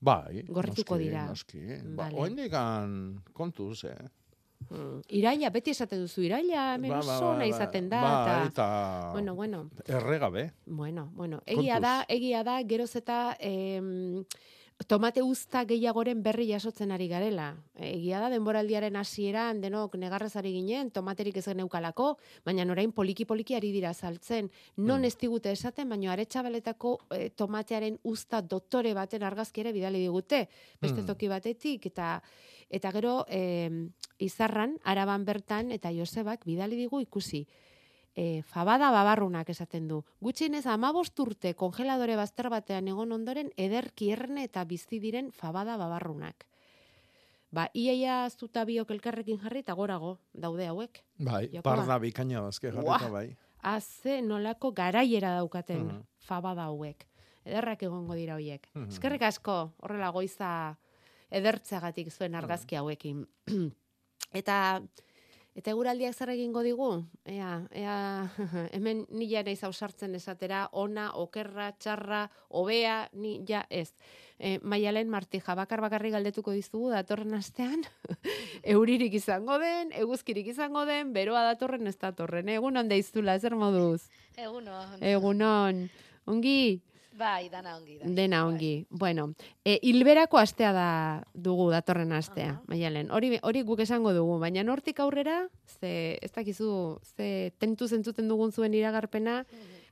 Bai, Gorrituko noski, dira. Noski. Ba, Vale. kontuz, eh? Mm. Iraila, beti esaten duzu, iraila, hemen Ba, ba, oso ba, ba. izaten da. Bai, eta... eta... Bueno, bueno. Erregabe. Bueno, bueno, egia Kontuz. da, egia da, geroz eta em, tomate uzta gehiagoren berri jasotzen ari garela. Egia da, denboraldiaren hasieran denok negarrez ari ginen, tomaterik ez geneukalako, baina orain poliki-poliki ari dira saltzen. Non Mm. ez digute esaten, baina aretsabaletako eh, tomatearen uzta doktore baten argazki ere bidali digute, beste Mm. toki batetik, eta eta gero em, izarran, araban bertan, eta Josebak bidali digu ikusi e, fabada babarrunak esaten du. Gutxienez amabost urte kongeladore bazter batean egon ondoren ederki erne eta bizi diren fabada babarrunak. Ba, iaia zuta biok elkarrekin jarri eta gorago daude hauek. Bai, Jakoba. parda bikaina dazke jarrita Buah. bai. Haze nolako garaiera daukaten Mhm. fabada hauek. Ederrak egongo dira hoiek. Mhm. Eskerrik asko, horrela goiza edertzeagatik zuen argazki hauekin. <clears throat> eta eta eguraldiak zer egingo digu? Ea, ea <laughs> hemen ni ja naiz ausartzen esatera ona, okerra, txarra, hobea, ni ja ez. E, Maialen Martija bakar bakarri galdetuko dizugu datorren astean <laughs> euririk izango den, eguzkirik izango den, beroa datorren ez datorren. Egunon deiztula, zer moduz? Egunon. Egunon. Ongi? Bai, dana ongi da. Dena ongi. Bueno, e, hilberako astea da dugu datorren astea, Aha. maialen. Hori, hori guk esango dugu, baina nortik aurrera, ze, ez dakizu, ze tentu zentzuten dugun zuen iragarpena,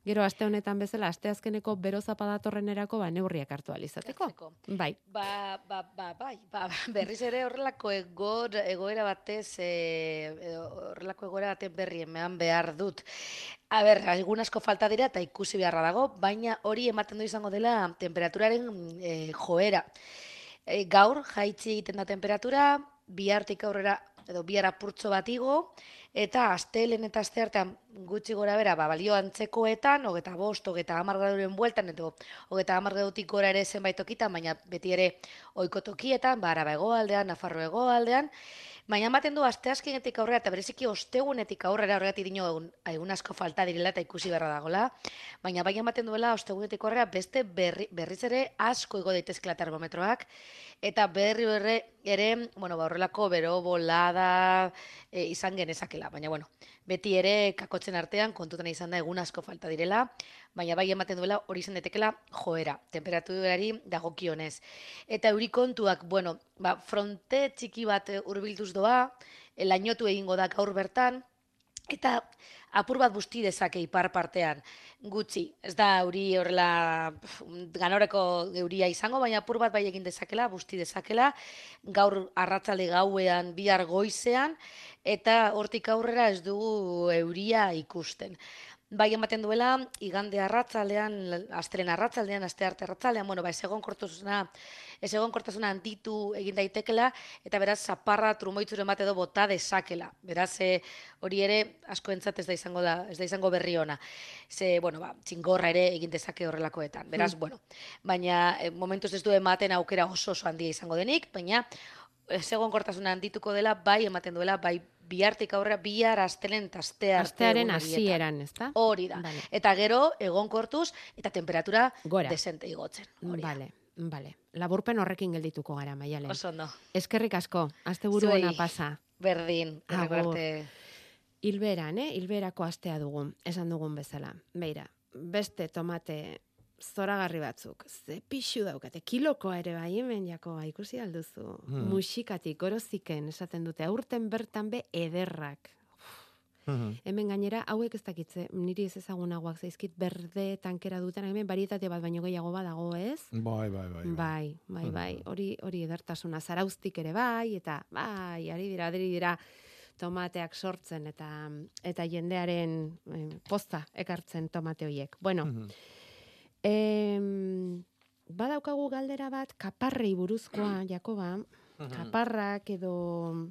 gero aste honetan bezala, aste azkeneko bero zapa datorrenerako, ba, neurriak hartu alizateko. Bai. Ba, ba, ba, bai, ba, berriz ere horrelako egor, egoera batez, e, horrelako egoera baten berri eman behar dut. A ber, egun asko falta dira eta ikusi beharra dago, baina hori ematen du izango dela temperaturaren e, joera. E, gaur jaitsi egiten da temperatura, bihartik aurrera edo bihar apurtxo bat igo, eta astelen eta aste artean gutxi gora bera, ba, balio antzekoetan, hogeta bost, hogeta hamar graduren bueltan, edo hogeta hamar gradutik gora ere zenbait tokitan, baina beti ere ohiko tokietan, ba, araba hegoaldean, nafarro hegoaldean, Baina ematen du asteazkenetik aurrera eta bereziki ostegunetik aurrera horregatik dino egun, egun asko falta direla eta ikusi beharra dagola. Baina bai ematen duela ostegunetik aurrera beste berri, berriz ere asko igo daitezkela termometroak eta berri berre ere, bueno, ba horrelako bero bolada e, izan genezakela, baina bueno, beti ere kakotzen artean kontutan izan da egun asko falta direla, baina bai ematen duela hori izan daitekeela joera, temperaturari dagokionez. Eta euri kontuak, bueno, ba, fronte txiki bat eh, hurbiltuz doa, eh, lainotu egingo da gaur bertan, eta apur bat busti dezake ipar partean. Gutxi, ez da euri horrela ganoreko euria izango, baina apur bat bai egin dezakela, busti dezakela, gaur arratzalde gauean, bihar goizean, eta hortik aurrera ez dugu euria ikusten. Bai ematen duela, igande arratzaldean, astelen arratzaldean, aste arte arratzaldean, bueno, ba, ez egon kortasuna, ez egon kortasuna handitu egin daitekela, eta beraz, zaparra trumoitzure bat edo bota dezakela. Beraz, e, hori ere, asko entzat ez da izango, da, ez da izango berri ona. Ze, bueno, ba, txingorra ere egin dezake horrelakoetan. Beraz, Mm. bueno, baina e, momentuz ez du ematen aukera oso oso handia izango denik, baina ez egon kortasuna handituko dela, bai ematen duela, bai bihartik aurrera, bihar astelen eta aste arte Astearen hasieran, ezta? Hori da. Vale. Eta gero, egonkortuz eta temperatura Gora. desente igotzen. Hori da. Vale, vale. Laburpen horrekin geldituko gara, maialen. Oso ondo. Eskerrik asko, asteburu ona pasa. Berdin, Agur. errebarte. Hilberan, eh? Hilberako astea dugun, esan dugun bezala. Beira, beste tomate zoragarri batzuk. Ze pixu daukate, kilokoa ere bai hemen jakoa, ikusi alduzu. Hmm. Musikatik, goroziken, esaten dute, aurten bertan be ederrak. Hemen gainera, hauek ez dakitze, niri ez ezagunagoak zaizkit berde tankera duten, hemen barietate bat baino gehiago badago, ez? Bai, bai, bai. Bai, bai, Mhm. bai, hori hori edertasuna zarauztik ere bai, eta bai, ari dira, ari dira tomateak sortzen eta eta jendearen eh, posta ekartzen tomate horiek. Bueno, Mhm. Em, badaukagu galdera bat kaparrei buruzkoa, Jakoba, kaparrak edo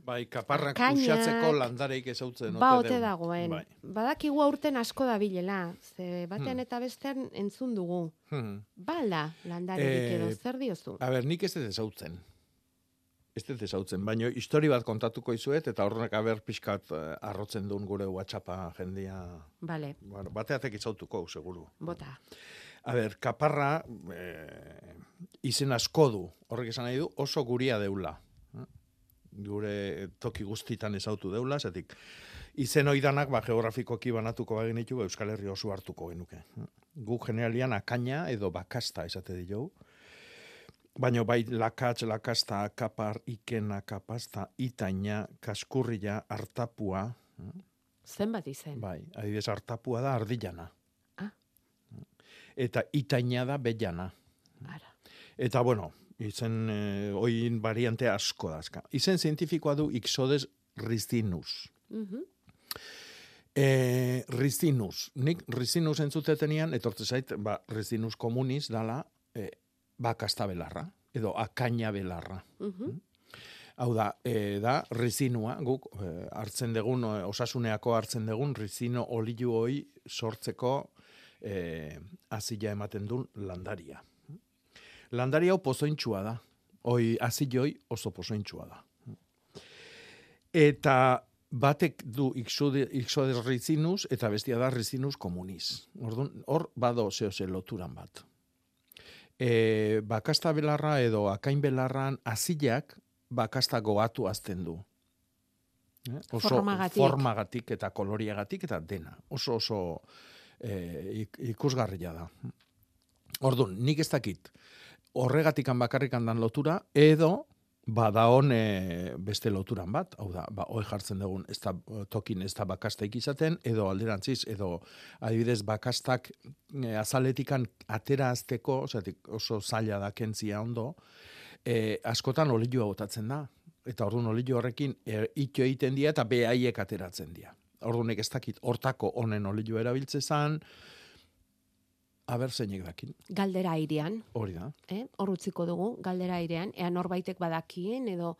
Bai, kaparrak uxatzeko landareik ezautzen. ba ote dagoen. Bai. Badakigu aurten asko dabilela, ze batean Hmm. eta bestean entzun dugu. Mhm. Bala, landarerik edo, Eh, zer diozu? A ber, nik ez dut ezautzen. Ez dut ezautzen, baina histori bat kontatuko izuet, eta horrek aber pixkat eh, arrotzen duen gure WhatsAppa jendia. Bale, Bueno, bateatek izautuko, seguru. bota. A ber, kaparra eh, izen asko du, horrek esan nahi du, oso guria deula. Gure toki guztitan ezautu deula, zetik izen oidanak ba, geografikoki banatuko bagenitu ba, Euskal Herri oso hartuko genuke. Guk generalian akaina edo bakasta esate diogu. Baina bai lakatz, lakasta, kapar, ikena, kapasta, itaina, kaskurria, hartapua. Zenbat izen? Bai, adibidez hartapua da ardilana. Eta itaina da bellana. Ara. Eta bueno, izen eh, oin variante asko dazka. Izen zientifikoa du Ixodes ristinus. Mhm. E, ristinus. Nik ristinus entzutetenian, etortze zait, ba, ristinus komunis dala e, bakasta belarra, edo akaina belarra. Mhm. Hau da, e, da, rizinua, guk e, hartzen dugun, e, osasuneako hartzen dugun, rizino oliu hoi sortzeko e, azila ematen duen landaria. Landaria hau pozointxua da. Hoi aziloi oso pozointxua da. Eta batek du ixode rizinus eta bestia da rizinus komunis. Orduan, hor bado zeo ze loturan bat. E, bakasta belarra edo akain belarran azilak bakasta goatu azten du. Eh? Oso Formagatik. formagatik eta koloriagatik eta dena. Oso oso e, ik- ikusgarria da. Orduan, nik ez dakit horregatikan bakarrikan dan lotura edo bada hon e, beste loturan bat, hau da, ba, hoi jartzen dugun ez da, tokin ez da bakastaik izaten, edo alderantziz, edo adibidez bakastak e, azaletikan atera azteko, osatik oso zaila da kentzia ondo, e, askotan olioa botatzen da. Eta orduan olio horrekin e, ito egiten dira eta behaiek ateratzen dira. Orduan nik ez dakit hortako honen olio erabiltze zan, aber zeinek dakin, Galdera airean, hori da. eh? Hor utziko dugu, galdera airean, ea norbaitek badakien edo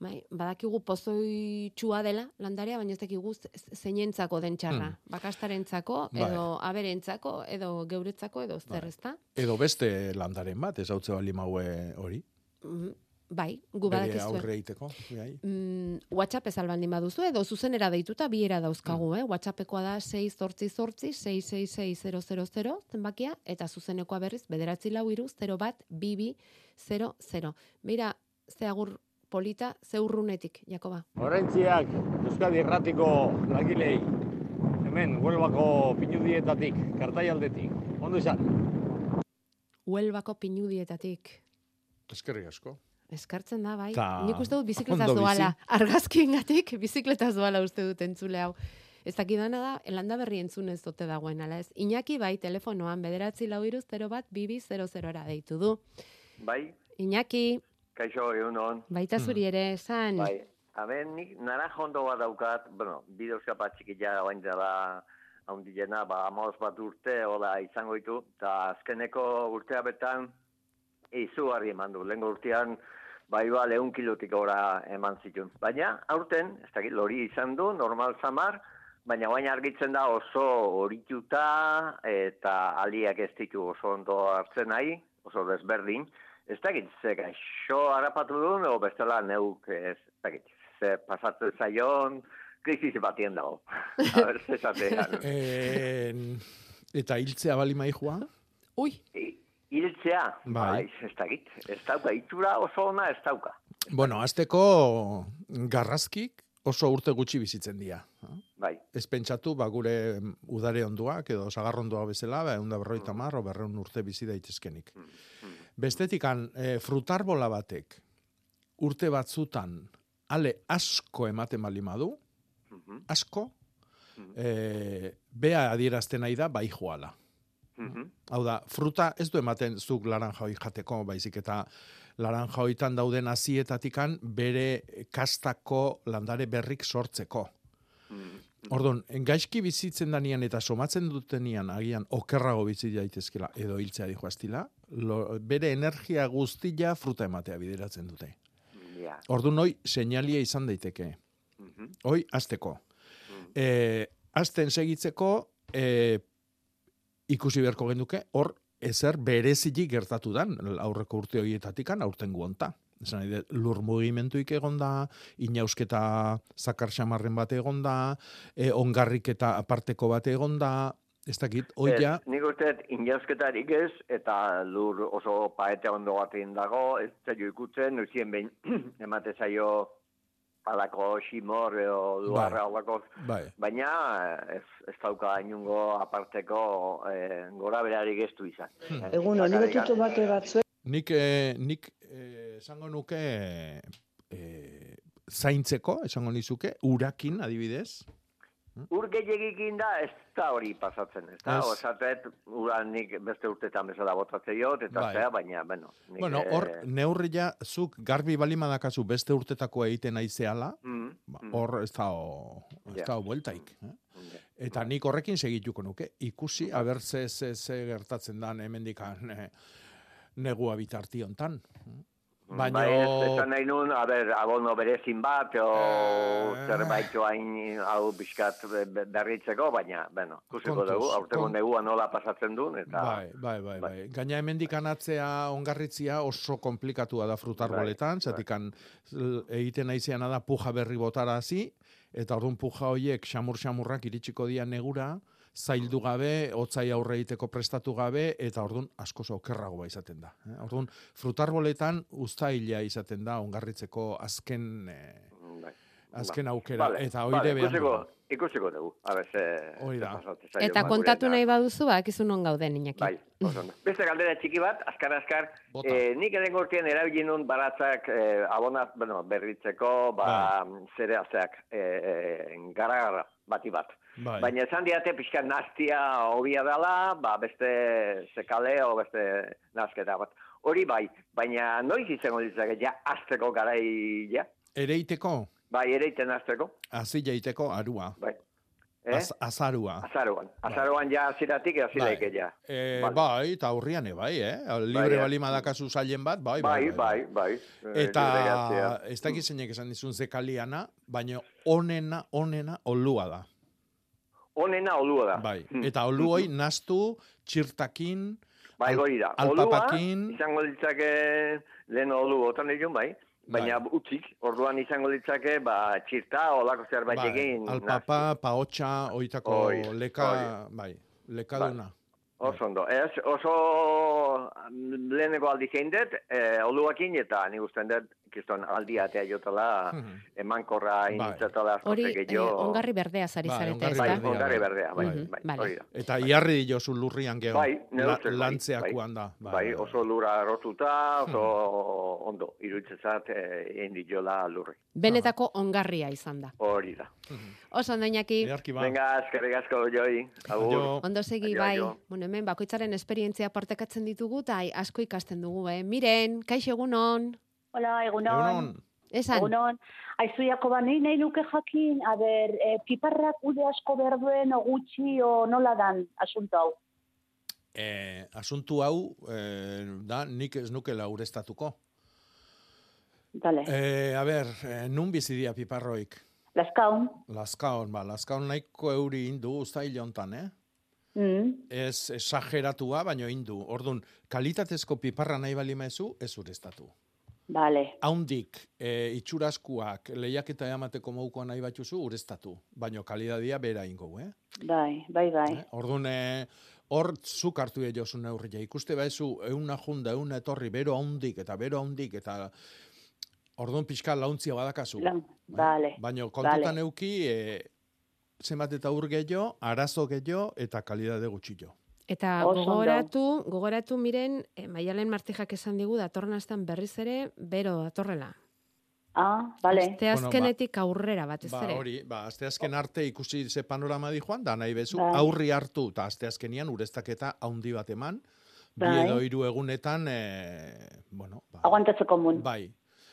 bai, badakigu pozoitxua dela landarea, baina ez dakigu ze- zeinentzako den txarra. Hmm. Bakastarentzako, Bai. edo aberentzako, edo geuretzako, edo zer, ezta? Edo beste landaren bat, ez hau bali maue hori, Mhm. Bai, gu bere badakizue. aurre egiteko. bai. Mm, WhatsApp ez albaldin baduzu, edo zuzenera deituta bi era dauzkagu, eh? WhatsAppekoa da 6 zortzi zortzi, 666 zenbakia, eta zuzenekoa berriz, bederatzi lau iru, 0 bat, bibi, 0, Beira, ze agur polita, ze urrunetik, Jakoba. Horentziak Euskadi Erratiko lagilei, hemen Huelbako pinudietatik, kartaialdetik. Ondo izan. Huelbako pinudietatik. Eskerrik asko. Eskartzen da, bai. Ta, Nik uste dut bizikletaz ondo bizi. doala. <laughs> Argazkiengatik bizikletaz doala uste dut entzule hau. Ez dakidana da, elanda berri entzunez dote dagoen, ala ez. Iñaki bai, telefonoan, bederatzi lau iruz, 0 bat, bibi, 00 deitu du. Bai, Iñaki, kaixo, egun hon. baita zuri ere, esan. Bai, a ber, nik naraja ondo bat daukat, bueno, bi dauzka txiki ja oain dela haundiena, ba, amaoz bat urte, hola, izango ditu, eta azkeneko urtea betan, izugarri eman du. Lengo urtean, bai ba, lehun kilotik ora eman zituen. Baina, aurten, ez dakit, lori izan du, normal zamar, baina baina argitzen da oso horituta eta aliak ez ditu oso ondo hartzen nahi, oso desberdin. Ez dakit, ze gaixo harapatu duen, o bestela neuk, ez dakit, ze pasatzen zaion, krisis batien dago. <laughs> A ber, ze. <laughs> Eh, eta hiltzea bali maihua? Ui. Hiltzea, Bai. bai, ez dakit, ez dauka, itura oso ona ez dauka. Bueno, azteko garrazkik oso urte gutxi bizitzen dira. Bai. Ez pentsatu, ba, gure udare onduak edo sagarrondua bezala, ba, egun da berroita mar, o berreun urte bizi daitezkenik. Bestetikan, e, frutarbola batek urte batzutan ale asko ematen bali madu, asko, e, bea adierazten nahi da bai joala. Hau da, fruta ez du ematen zuk laranjoi jateko, baizik eta laranjoitan dauden hazietatikan bere kastako landare berrik sortzeko. Orduan, gaizki bizitzen danian eta somatzen dutenian agian okerrago bizi daitezkela edo hiltzea dijoaztila, lo, bere energia guztia fruta ematea bideratzen dute. Ja. Orduan, hoi, seinalia izan daiteke. Hoi, azteko. E, azten segitzeko, e, ikusi beharko genduke, hor, ezer bereziki gertatu dan, aurreko urte horietatikan, aurten guonta. Esan nahi lur mugimentuik egon da, inausketa zakar xamarren bat egon da, e, ongarrik eta aparteko bat egon da, ez dakit, oia, Ez, nik uste, inausketarik ez, eta lur oso paete ondo batean dago, ez zailo ikutzen, noizien behin <clears throat> emate zaio alako ximor edo duarra alako, bai. baina ez, ez dauka inungo aparteko eh, gora berarik ez du izan. Eh, Egun, honi bakarrik- betutu bake batzuek, Nik, eh, nik eh, esango nuke eh, zaintzeko, esango nizuke, urakin adibidez. Ur gehiagikin da ez da hori pasatzen, ez da? Ez. Osatet, uran nik beste urtetan bezala botatzen jot, eta Bai. zea, baina, bueno. Nik, Bueno, hor, eh, neurria, zuk garbi balimadakazu beste urtetako egiten aizeala, mm, ba, mm. hor ez da, ez Ja. da bueltaik. Eh? Eta nik horrekin segituko nuke, ikusi, aber ze, ze, ze gertatzen dan hemendikan eh, negua bitarti hontan. Baina, Bai, ez, esan nahi nun, a ber, abono berezin bat, o Eh. zerbait hain hau bizkat be- berritzeko, baina, bueno, kusiko dugu, aurtengo kont- negua nola pasatzen duen, eta... Bai, bai, bai, bai. Gaina hemendik anatzea ongarritzia oso komplikatua da frutarboletan, Bai, zatikan l- egiten naizeana da puja berri botarazi, eta orduan puja hoiek xamur-xamurrak iritsiko dira negura, zaildu gabe, hotzai aurre egiteko prestatu gabe, eta orduan asko okerragoa izaten da. Eh? Orduan, frutarboletan uztaila izaten da ongarritzeko azken, eh, Bai. azken Ba, aukera, vale, eta hori vale, behar ikusiko, dugu. ikusiko dugu, a ber, ze... Eta kontatu nahi baduzu, ba, akizu non gauden, Iñaki. Bai, ondo. <laughs> Beste galdera txiki bat, azkar azkar, Bota. eh, nik eren urtean erabili nun baratzak eh, abonat, bueno, berritzeko, ba, Bai. zereazeak, eh, eh, gara-gara, bati bat. Bai. Baina esan diate pixka nastia hobia dela, ba, beste sekale o beste nasketa bat. Hori bai, baina noiz izango ditzake, ja, azteko garai, ja? Ereiteko, Bai, ere iten azteko, azila iteko arua. bai. Eh? Az, azarua. Azaroan. Azaroan ja ziratik, azileik Bai. ja. E, Vale. bai, eta aurrian e, bai, eh? Libre eh. bali madakazu zailen bat, bai, Bai, bai, bai. Eh, Eta libre gertzea. ez dakit zeinek esan dizun zekaliana, baina onena, onena olua da. Onena olua da. Bai, eta olu hoi nastu, txirtakin, Bai, al- da. Olua, alpapakin, izango ditzake lehen olu botan ditun, bai. Baina utzik, orduan izango ditzake, ba, txirta, olako zerbait bai, egin. alpapa, paotxa, oitako Hori, leka, hori. bai, lekaduna. Oso ondo. Ez, oso leheneko aldi zein dut, eh, oluakin, eta nik usten dut, kiston aldi atea jotela, emankorra Bai. initzatela Hori, askotek eh, gehiago. ongarri berdea zari Bai, zarete? Bai, berdea, ongarri bai. berdea, bai, Bai. bai, Vale. da. Eta iarri diozu lurrian geho. Bai, La- bai, lantzeakuan da. Bai, oso lura rotuta, oso ondo, iruditzen zat, eh, egin diola lurri. Benetako ongarria izan da. Hori da. Oso ondo, Iñaki. Venga, eskerrik asko, joi. Agur. Ondo segi, bai. aio. Bueno, hemen bakoitzaren esperientzia partekatzen ditugu, eta asko ikasten dugu, eh? Miren, kaixo egunon. Hola, egunon. Esan. Egunon, aizu Jakoba, nahi nahi nuke jakin, a ber, e, piparrak ude asko behar duen, o gutxi, o nola dan asunto hau. E, asuntu hau, e, da, nik ez nukela urestatuko. Dale. E, a ber, e, nun bizidia piparroik? Laskaun. Laskaun, ba, laskaun nahiko euri indu ustaile hontan, eh? Mm. Ez esageratua, baino indu. Ordun, kalitatezko piparra nahi bali mezu, ez urestatu. Vale. Haundik, e, itxuraskuak, lehiaketa emateko moukoa nahi batzuzu, urestatu. Baino, kalidadia bera ingo, eh? Bai, bai, bai. Ordun, e, hor zuk hartu jozu neurria. Ikuste baizu, euna junda, euna etorri, bero haundik, eta bero haundik, eta ordun pixka launtzia badakazu. Lan, vale. Baina kontutan vale. euki, e, zenbat eta ur gehiago, arazo gehiago, eta kalidade gutxillo. Eta Oso gogoratu, gogoratu miren, e, Maialen Martijak esan digu datorren astan berriz ere bero datorrela. Ah, vale. Aste azkenetik aurrera batez Ba, ere. hori, ba, asteazken arte ikusi ze panorama di joan, da nahi bezu, Bai. aurri hartu, eta asteazkenian urestaketa haundi bat eman, bi Bai. edo hiru egunetan, e, bueno, ba, Aguantatzeko mun. bai.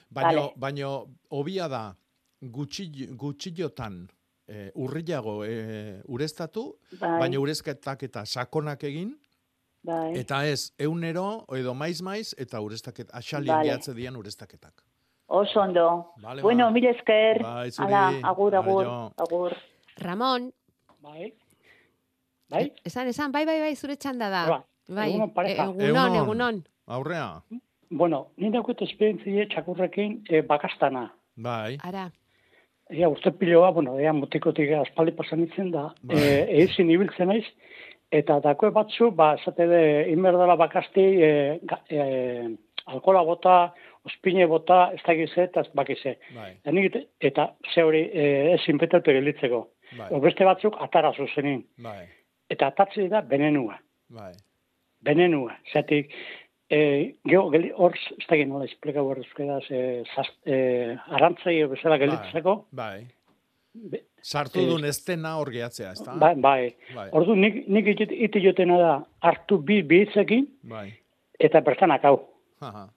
Baino, Vale. baino, obia da, gutxi, gutxillotan, e, urriago e, urestatu, Bai. baina urezketak eta sakonak egin, Bai. eta ez, eunero, edo maiz-maiz, eta urestaket, axalien Vale. gehatze dian urestaketak. Oso ondo. Vale, bueno, ba. mire esker. Bai. Hala, agur, agur, agur. Ramon. Bai. Bai? Esan, esan, bai, bai, bai, zure txanda da. Bai. Bai, Egunon, pareja. e- egunon, egunon. Aurrea. Bueno, ni daukut esperientzie txakurrekin e, bakastana. Bai. Ara. Ea, uste piloa, bueno, ea, mutikotik aspaldi pasan itzen da. Bai. E, eizin ibiltzen naiz, eta dakoe batzu, ba, esate de, inberdala bakasti, e, ga, e, alkola bota, ospine bota, ez da gize, eta ez bakize. Bai. Eta, eta ze hori, e, ez inpetatu gelitzeko. Bai. O beste batzuk atara zuzenin. Bai. Eta atatze da benenua. Bai. Benenua. Zatik, e, geho, geli, hor, ez da nola esplika hor euskaraz, e, zaz, e, arantzai bezala gelitzeko. Bai. Sartu Eh, duen estena hor gehatzea, ez da? Bai, bai. Bai. Ordu nik, nik iti jotena da hartu bi bitzekin Bai. eta bertanak hau. Aha.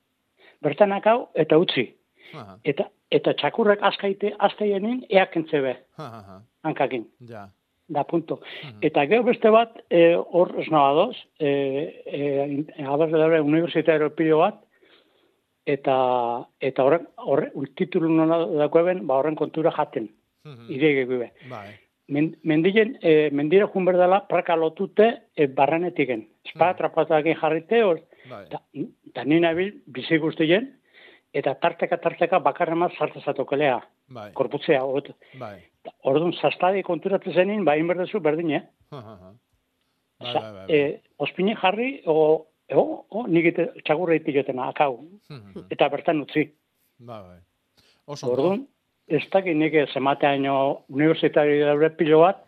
Bertanak hau eta utzi. Aha. Eta eta txakurrek askaite astaienin eak entzebe Aha. hankakin. Ja. Da punto. Eta gero beste bat, eh, hor ez nagoa doz, eh, eh, abar daure universitario pilo bat, eta eta horren, horren, titulu nola dakoeben, ba horren kontura jaten. Idege gube. Bai. Men, mendilen, e, mendire jun berdala praka lotute e, barranetiken. Espada trapatakin jarrite, hor, Bai. da, da ni nabil bizi guztien, eta tarteka tarteka bakarrema sartzezatokelea, Bai. korputzea. Ot. Bai. Orduan, zastadi konturatzen zenin, ba, inberdezu berdin, eh? Aha. Bai, Sa- bai, bai. e, ospine jarri, o, o, o nik ite, txagurra iti jotena, akau. Mhm. <laughs> Eta bertan utzi. Bai, bai. Oso. Orduan, ez dakit nik zemateaino universitario daure pilo bat,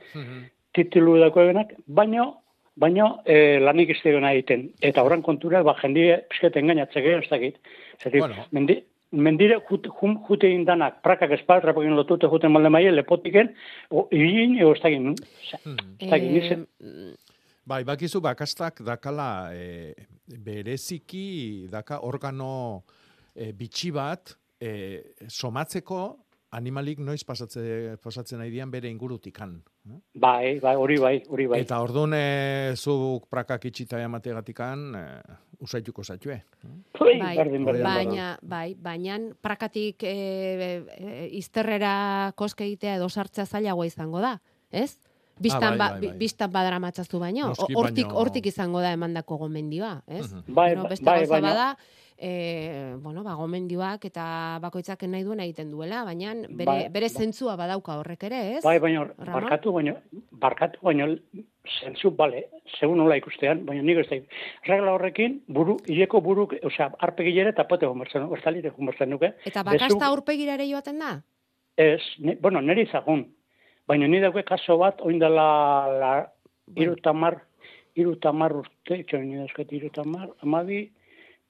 titulu dakoenak, baino, baino e, lanik iztegona egiten. Eta horren kontura, ba, jendie pizketen gainatzeke, ez dakit. Zertik, Bueno. mendi, mendire jut, jun, jute indanak, prakak espaltrapekin lotute juten malde maile, lepotiken, o, irin, ego ez dakit, ez dakit, nizen, Bai, bakizu bakastak dakala e, bereziki daka organo e, bitxi bat e, somatzeko animalik noiz pasatze, pasatzen nahi dian bere ingurutikan. Bai, bai, hori bai, hori bai. Eta orduan e, zuk prakak itxita emategatikan e, usaituko zaitue. Bai, berdin, berdin, baina, bai, baina prakatik e, e, izterrera koske egitea edo sartzea zailagoa izango da, ez? Bistan, Ah, bai, ba, bai, bi- bai. bistan badara matzazu baino, hortik baino- hortik izango da emandako gomendioa, ez? Mhm. Bai, Gero beste bai, gauza bada, e, bueno, ba, gomendioak eta bakoitzak nahi duen egiten duela, baina bere, Bai, bere bai. zentzua badauka horrek ere, ez? Bai, baina, barkatu, baina, barkatu, baina, zentzu, bale, segun nola ikustean, baina nik ez da. Regla horrekin, buru, hileko buruk, osea, arpegilere eta pote gomertzen, ez talite gomertzen nuke. Eta bakasta aurpegira ere joaten da? Ez, ne, bueno, niri zagun. Baina ni dauke kaso bat, oindala la, irutamar, irutamar urte, txo, ni dauzket irutamar, amabi,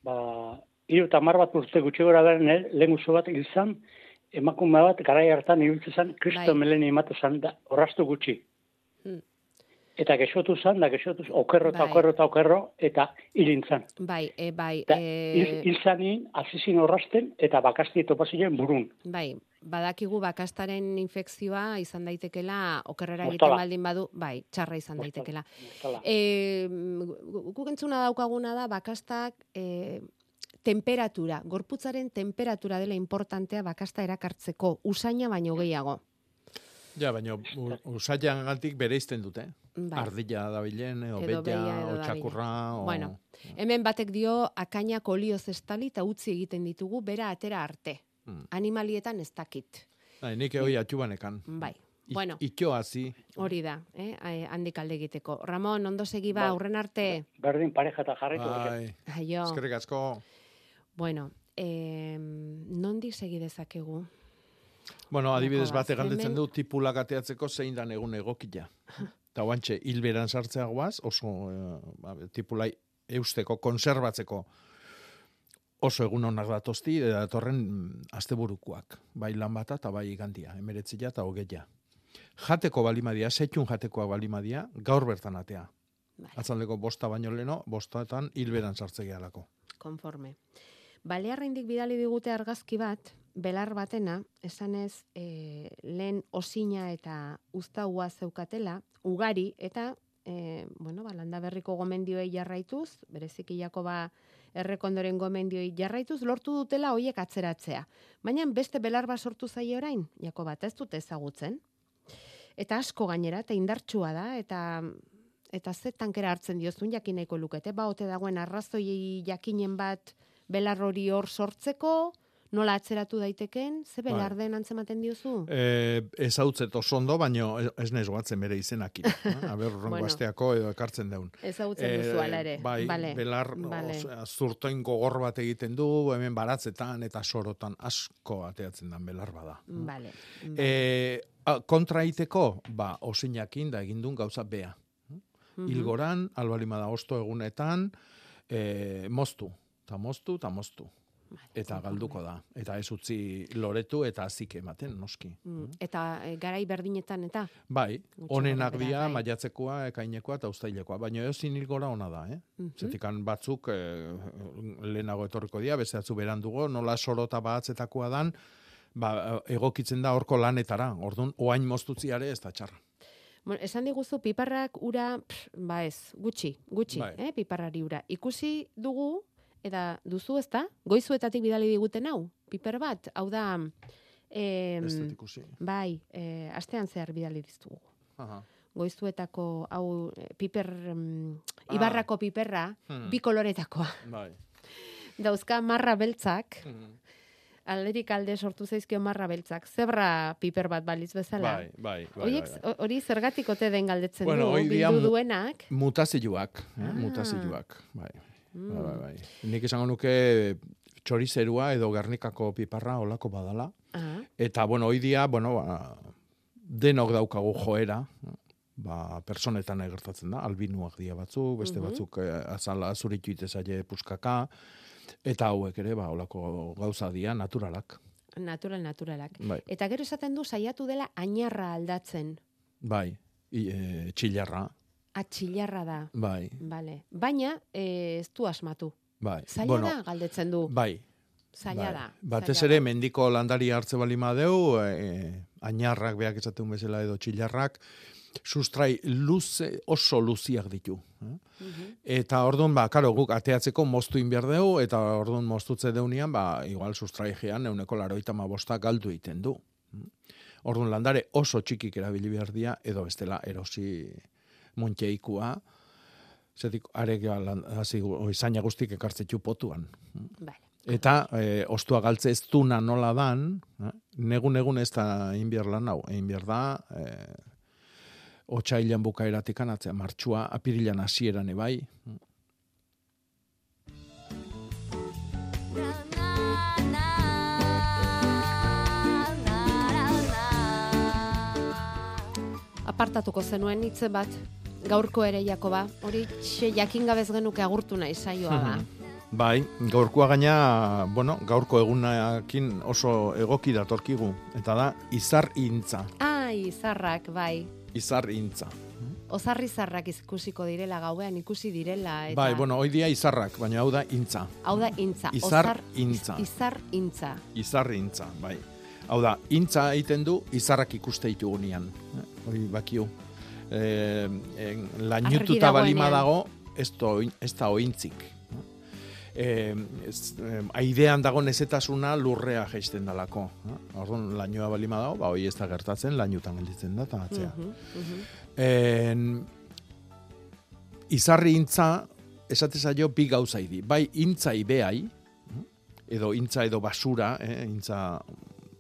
ba, irutamar bat urte gutxi gora beren, lehen guzu bat izan, emakume bat, garai hartan ibiltzen zen, kristo Bai. meleni emate zen, da, horraztu gutxi. eta gexotu zan, da gexotu zan, okerro eta Bai. okerro eta okerro, eta hilintzan. Bai, e, bai, Eta e, hil, hil zanin, azizin horrazten, eta bakasti topazien burun. bai, badakigu bakastaren infekzioa izan daitekela okerrera egiten Mostala. baldin badu, bai, txarra izan daitekela. Mostala. E, guk entzuna daukaguna da bakastak e, temperatura, gorputzaren temperatura dela importantea bakasta erakartzeko, usaina baino gehiago. Ja, baina usaian gantik bere izten dute. Bai. Ardilla da bilen, edo Edo bella, behia edo o dabilen. txakurra, o... Bueno, hemen batek dio akainak olioz estali eta utzi egiten ditugu bera atera arte. Mm. Animalietan ez dakit. Bai, nik hoi atxubanekan. Bai. I- Bueno. Ikio hazi. Hori da, eh? eh, handik alde egiteko. Ramon, ondo segi ba, Bai. aurren arte. Berdin pareja eta jarraitu. Bai. Aio. Eskerrik asko. Bueno, eh, nondik segi dezakegu? Bueno, adibidez Bakoaz, bat galdetzen du tipulak ateatzeko zein dan egun egokia. <laughs> Eta guantxe, hilberan sartzea guaz, oso eh, ba, tipulai eusteko, konserbatzeko oso egun onak datozti, eta datorren mm, asteburukoak. Bai lan bata eta bai igandia, emeretzia eta hogeia. Jateko balimadia, setxun jatekoak balimadia, gaur bertan atea. Atzaldeko bosta baino leno, bostaetan hilberan sartze gehalako. Konforme. Balearrendik bidali digute argazki bat, belar batena, esanez e, lehen osina eta uztaua zeukatela, ugari, eta, e, bueno, ba, landa berriko gomendioei jarraituz, bereziki Jakoba errekondoren gomendioi jarraituz, lortu dutela hoiek atzeratzea. Baina beste belar bat sortu zaie orain, Jakoba, eta ez dute ezagutzen. Eta asko gainera, eta indartsua da, eta eta ze tankera hartzen diozun jakin nahiko lukete, ba, ote dagoen arrazoi jakinen bat belar hori hor sortzeko, nola atzeratu daiteken, ze belar den antzematen diozu? E, ez hau oso ondo, baino ez naiz goatzen bere izenakin. eh? <laughs> Aber, Bueno. asteako edo ekartzen deun. Ezagutzen duzu hala ere. Bai, Bale, belar osea, zurtoin gogor bat egiten du, hemen baratzetan eta sorotan asko ateatzen dan belar bada. Bale. E, a, kontra egiteko, ba, osinakin da egindun gauza bea. Mhm. Ilgoran, albalima da osto egunetan, e, moztu, eta moztu, eta moztu. Eta galduko da. Eta ez utzi loretu eta azik ematen, noski. Mm, Eta e, garai berdinetan eta Bai, honenak dira bai. maiatzekoa, ekainekoa eta uztailekoa, baina ezin hilgora ona da, eh? Mhm. Zetikan batzuk eh, lehenago etorriko dira, beste batzu berandugo, nola sorota bahatzetakoa dan, ba, egokitzen da horko lanetara, orduan, oain moztutziare ez da txarra. Bueno, esan diguzu piparrak ura, pff, ba ez, gutxi, gutxi, Bai. eh, piparrari ura. Ikusi dugu, eta duzu ez da, goizuetatik bidali diguten hau, piper bat, hau da, em, Ez bai, e, astean zehar bidali diztugu. Aha. Goizuetako, hau, eh, piper, em, Ah. ibarrako piperra, Hmm. bi koloretakoa. Bai. Dauzka marra beltzak, Mhm. alderik alde sortu zaizkio marra beltzak, zebra piper bat baliz bezala. Bai, bai, bai, Horiek, bai, bai. hori zergatik ote den galdetzen Bueno, du, bildu duenak. Mutazioak, eh? Ah. mutazioak, bai. Mm. Bai, bai, bai. Nik esango nuke txorizerua edo gernikako piparra olako badala. Ah. Eta, bueno, hoy dia, bueno, ba, denok daukagu joera, ba, personetan egertatzen da, albinuak dia batzuk, beste Mhm. batzuk eh, azala azuritu itezaile puskaka, eta hauek ere, ba, olako gauza dia, naturalak. Natural, naturalak. Bai. Eta gero esaten du saiatu dela ainarra aldatzen. Bai, I, e, txilarra, Atxilarra da. bai, Vale. Baina eh, ez du asmatu. bai. Zaila da galdetzen du. Bai, Zaila bai. da. Batez ere, mendiko landari hartze bali madeu, e, ainarrak beak esaten bezala edo txilarrak, sustrai luze, oso luziak ditu. Eh? Mhm. Eta orduan, ba, karo, guk ateatzeko moztu inbiar dugu, eta orduan moztutze deunean, ba, igual sustraigean, euneko laroita ma bosta galdu egiten du. Orduan, landare oso txikik erabili behar dia, edo bestela erosi montxeikua, zetik arek hasi gu- izaina guztik ekartzetxu potuan. Vale. Eta e, ostua galtze ez duna nola dan, negun egun ez da inbiar lan hau, egin behar da, e, otxailan bukaeratik anatzea, martxua, apirilan hasieran ebai, Apartatuko zenuen hitze bat, gaurko ere Jakoba, hori txe jakin gabez genuke agurtu nahi saioa da. <laughs> Bai, gaurkoa gaina, bueno, gaurko egunakin oso egoki datorkigu, eta da izar intza, Ai, zarrak, bai. izar intza. ozarrizarrak ikusiko direla gauean ikusi direla eta Bai, bueno, hoy dia izarrak, baina hau da intza. hau da intza. Izar Ozar- intza. Izar intza. Izarri intza, bai. Hau da, intza egiten du izarrak ikuste ditugunean. Hori bakiu. Eh, Argi lainututa balima dago, ez, oin- ez da ointzik. Eh, ez, eh, aidean dago nezetasuna lurrea jaisten dalako. Eh? Orduan, lainoa balima dago, ba, hoi ez da gertatzen, lainutan gelditzen da, eta atzea. Mhm, mhm. En, izarri intza, esate zaio bi gauza. Bai, intza ibeai, edo intza edo basura, eh? intza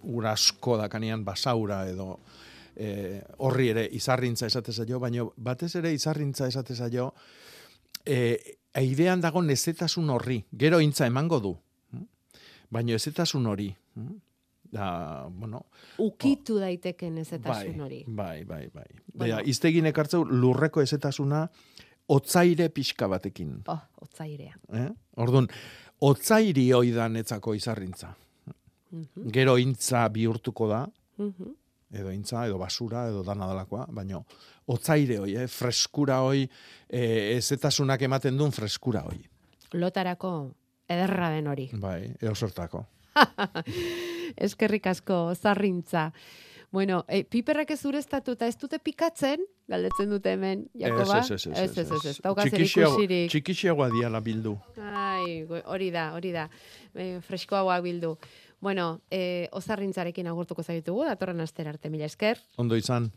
ura asko dakanean basaura edo eh, horri ere izarrintza esate zaio, baina batez ere izarrintza esate zaio, eh, aidean dago nezetasun horri, gero intza emango du, hm? baina ezetasun hori. hm? Da, bueno, Ukitu daiteken ezetasun bai, hori. Bai, bai, bai. Bueno. Iztegin ekartzeu lurreko ezetasuna otzaire pixka batekin. Oh, otzairea. Eh? Orduan, otzairi hoi da netzako izarrintza. Mhm. Gero intza bihurtuko da, Mhm. Edo intza, edo basura, edo dana dalakoa, baina otzaire hoi, eh? freskura hoi, eh, ezetasunak ematen duen freskura hoi. Lotarako ederra den hori. Bai, eo sortako. <laughs> Eskerrik asko, zarrintza. Bueno, e, piperrak ez ureztatuta ez dute pikatzen, galdetzen dute hemen, Jakoba? Ez, ez, ez, ez, ez, ez. Txikixiagoa diala bildu. Ai, hori da, hori da. E, freskoagoak bildu. Bueno, e, ozarrintzarekin agurtuko zaitugu, datorren astera arte mila esker. Ondo izan.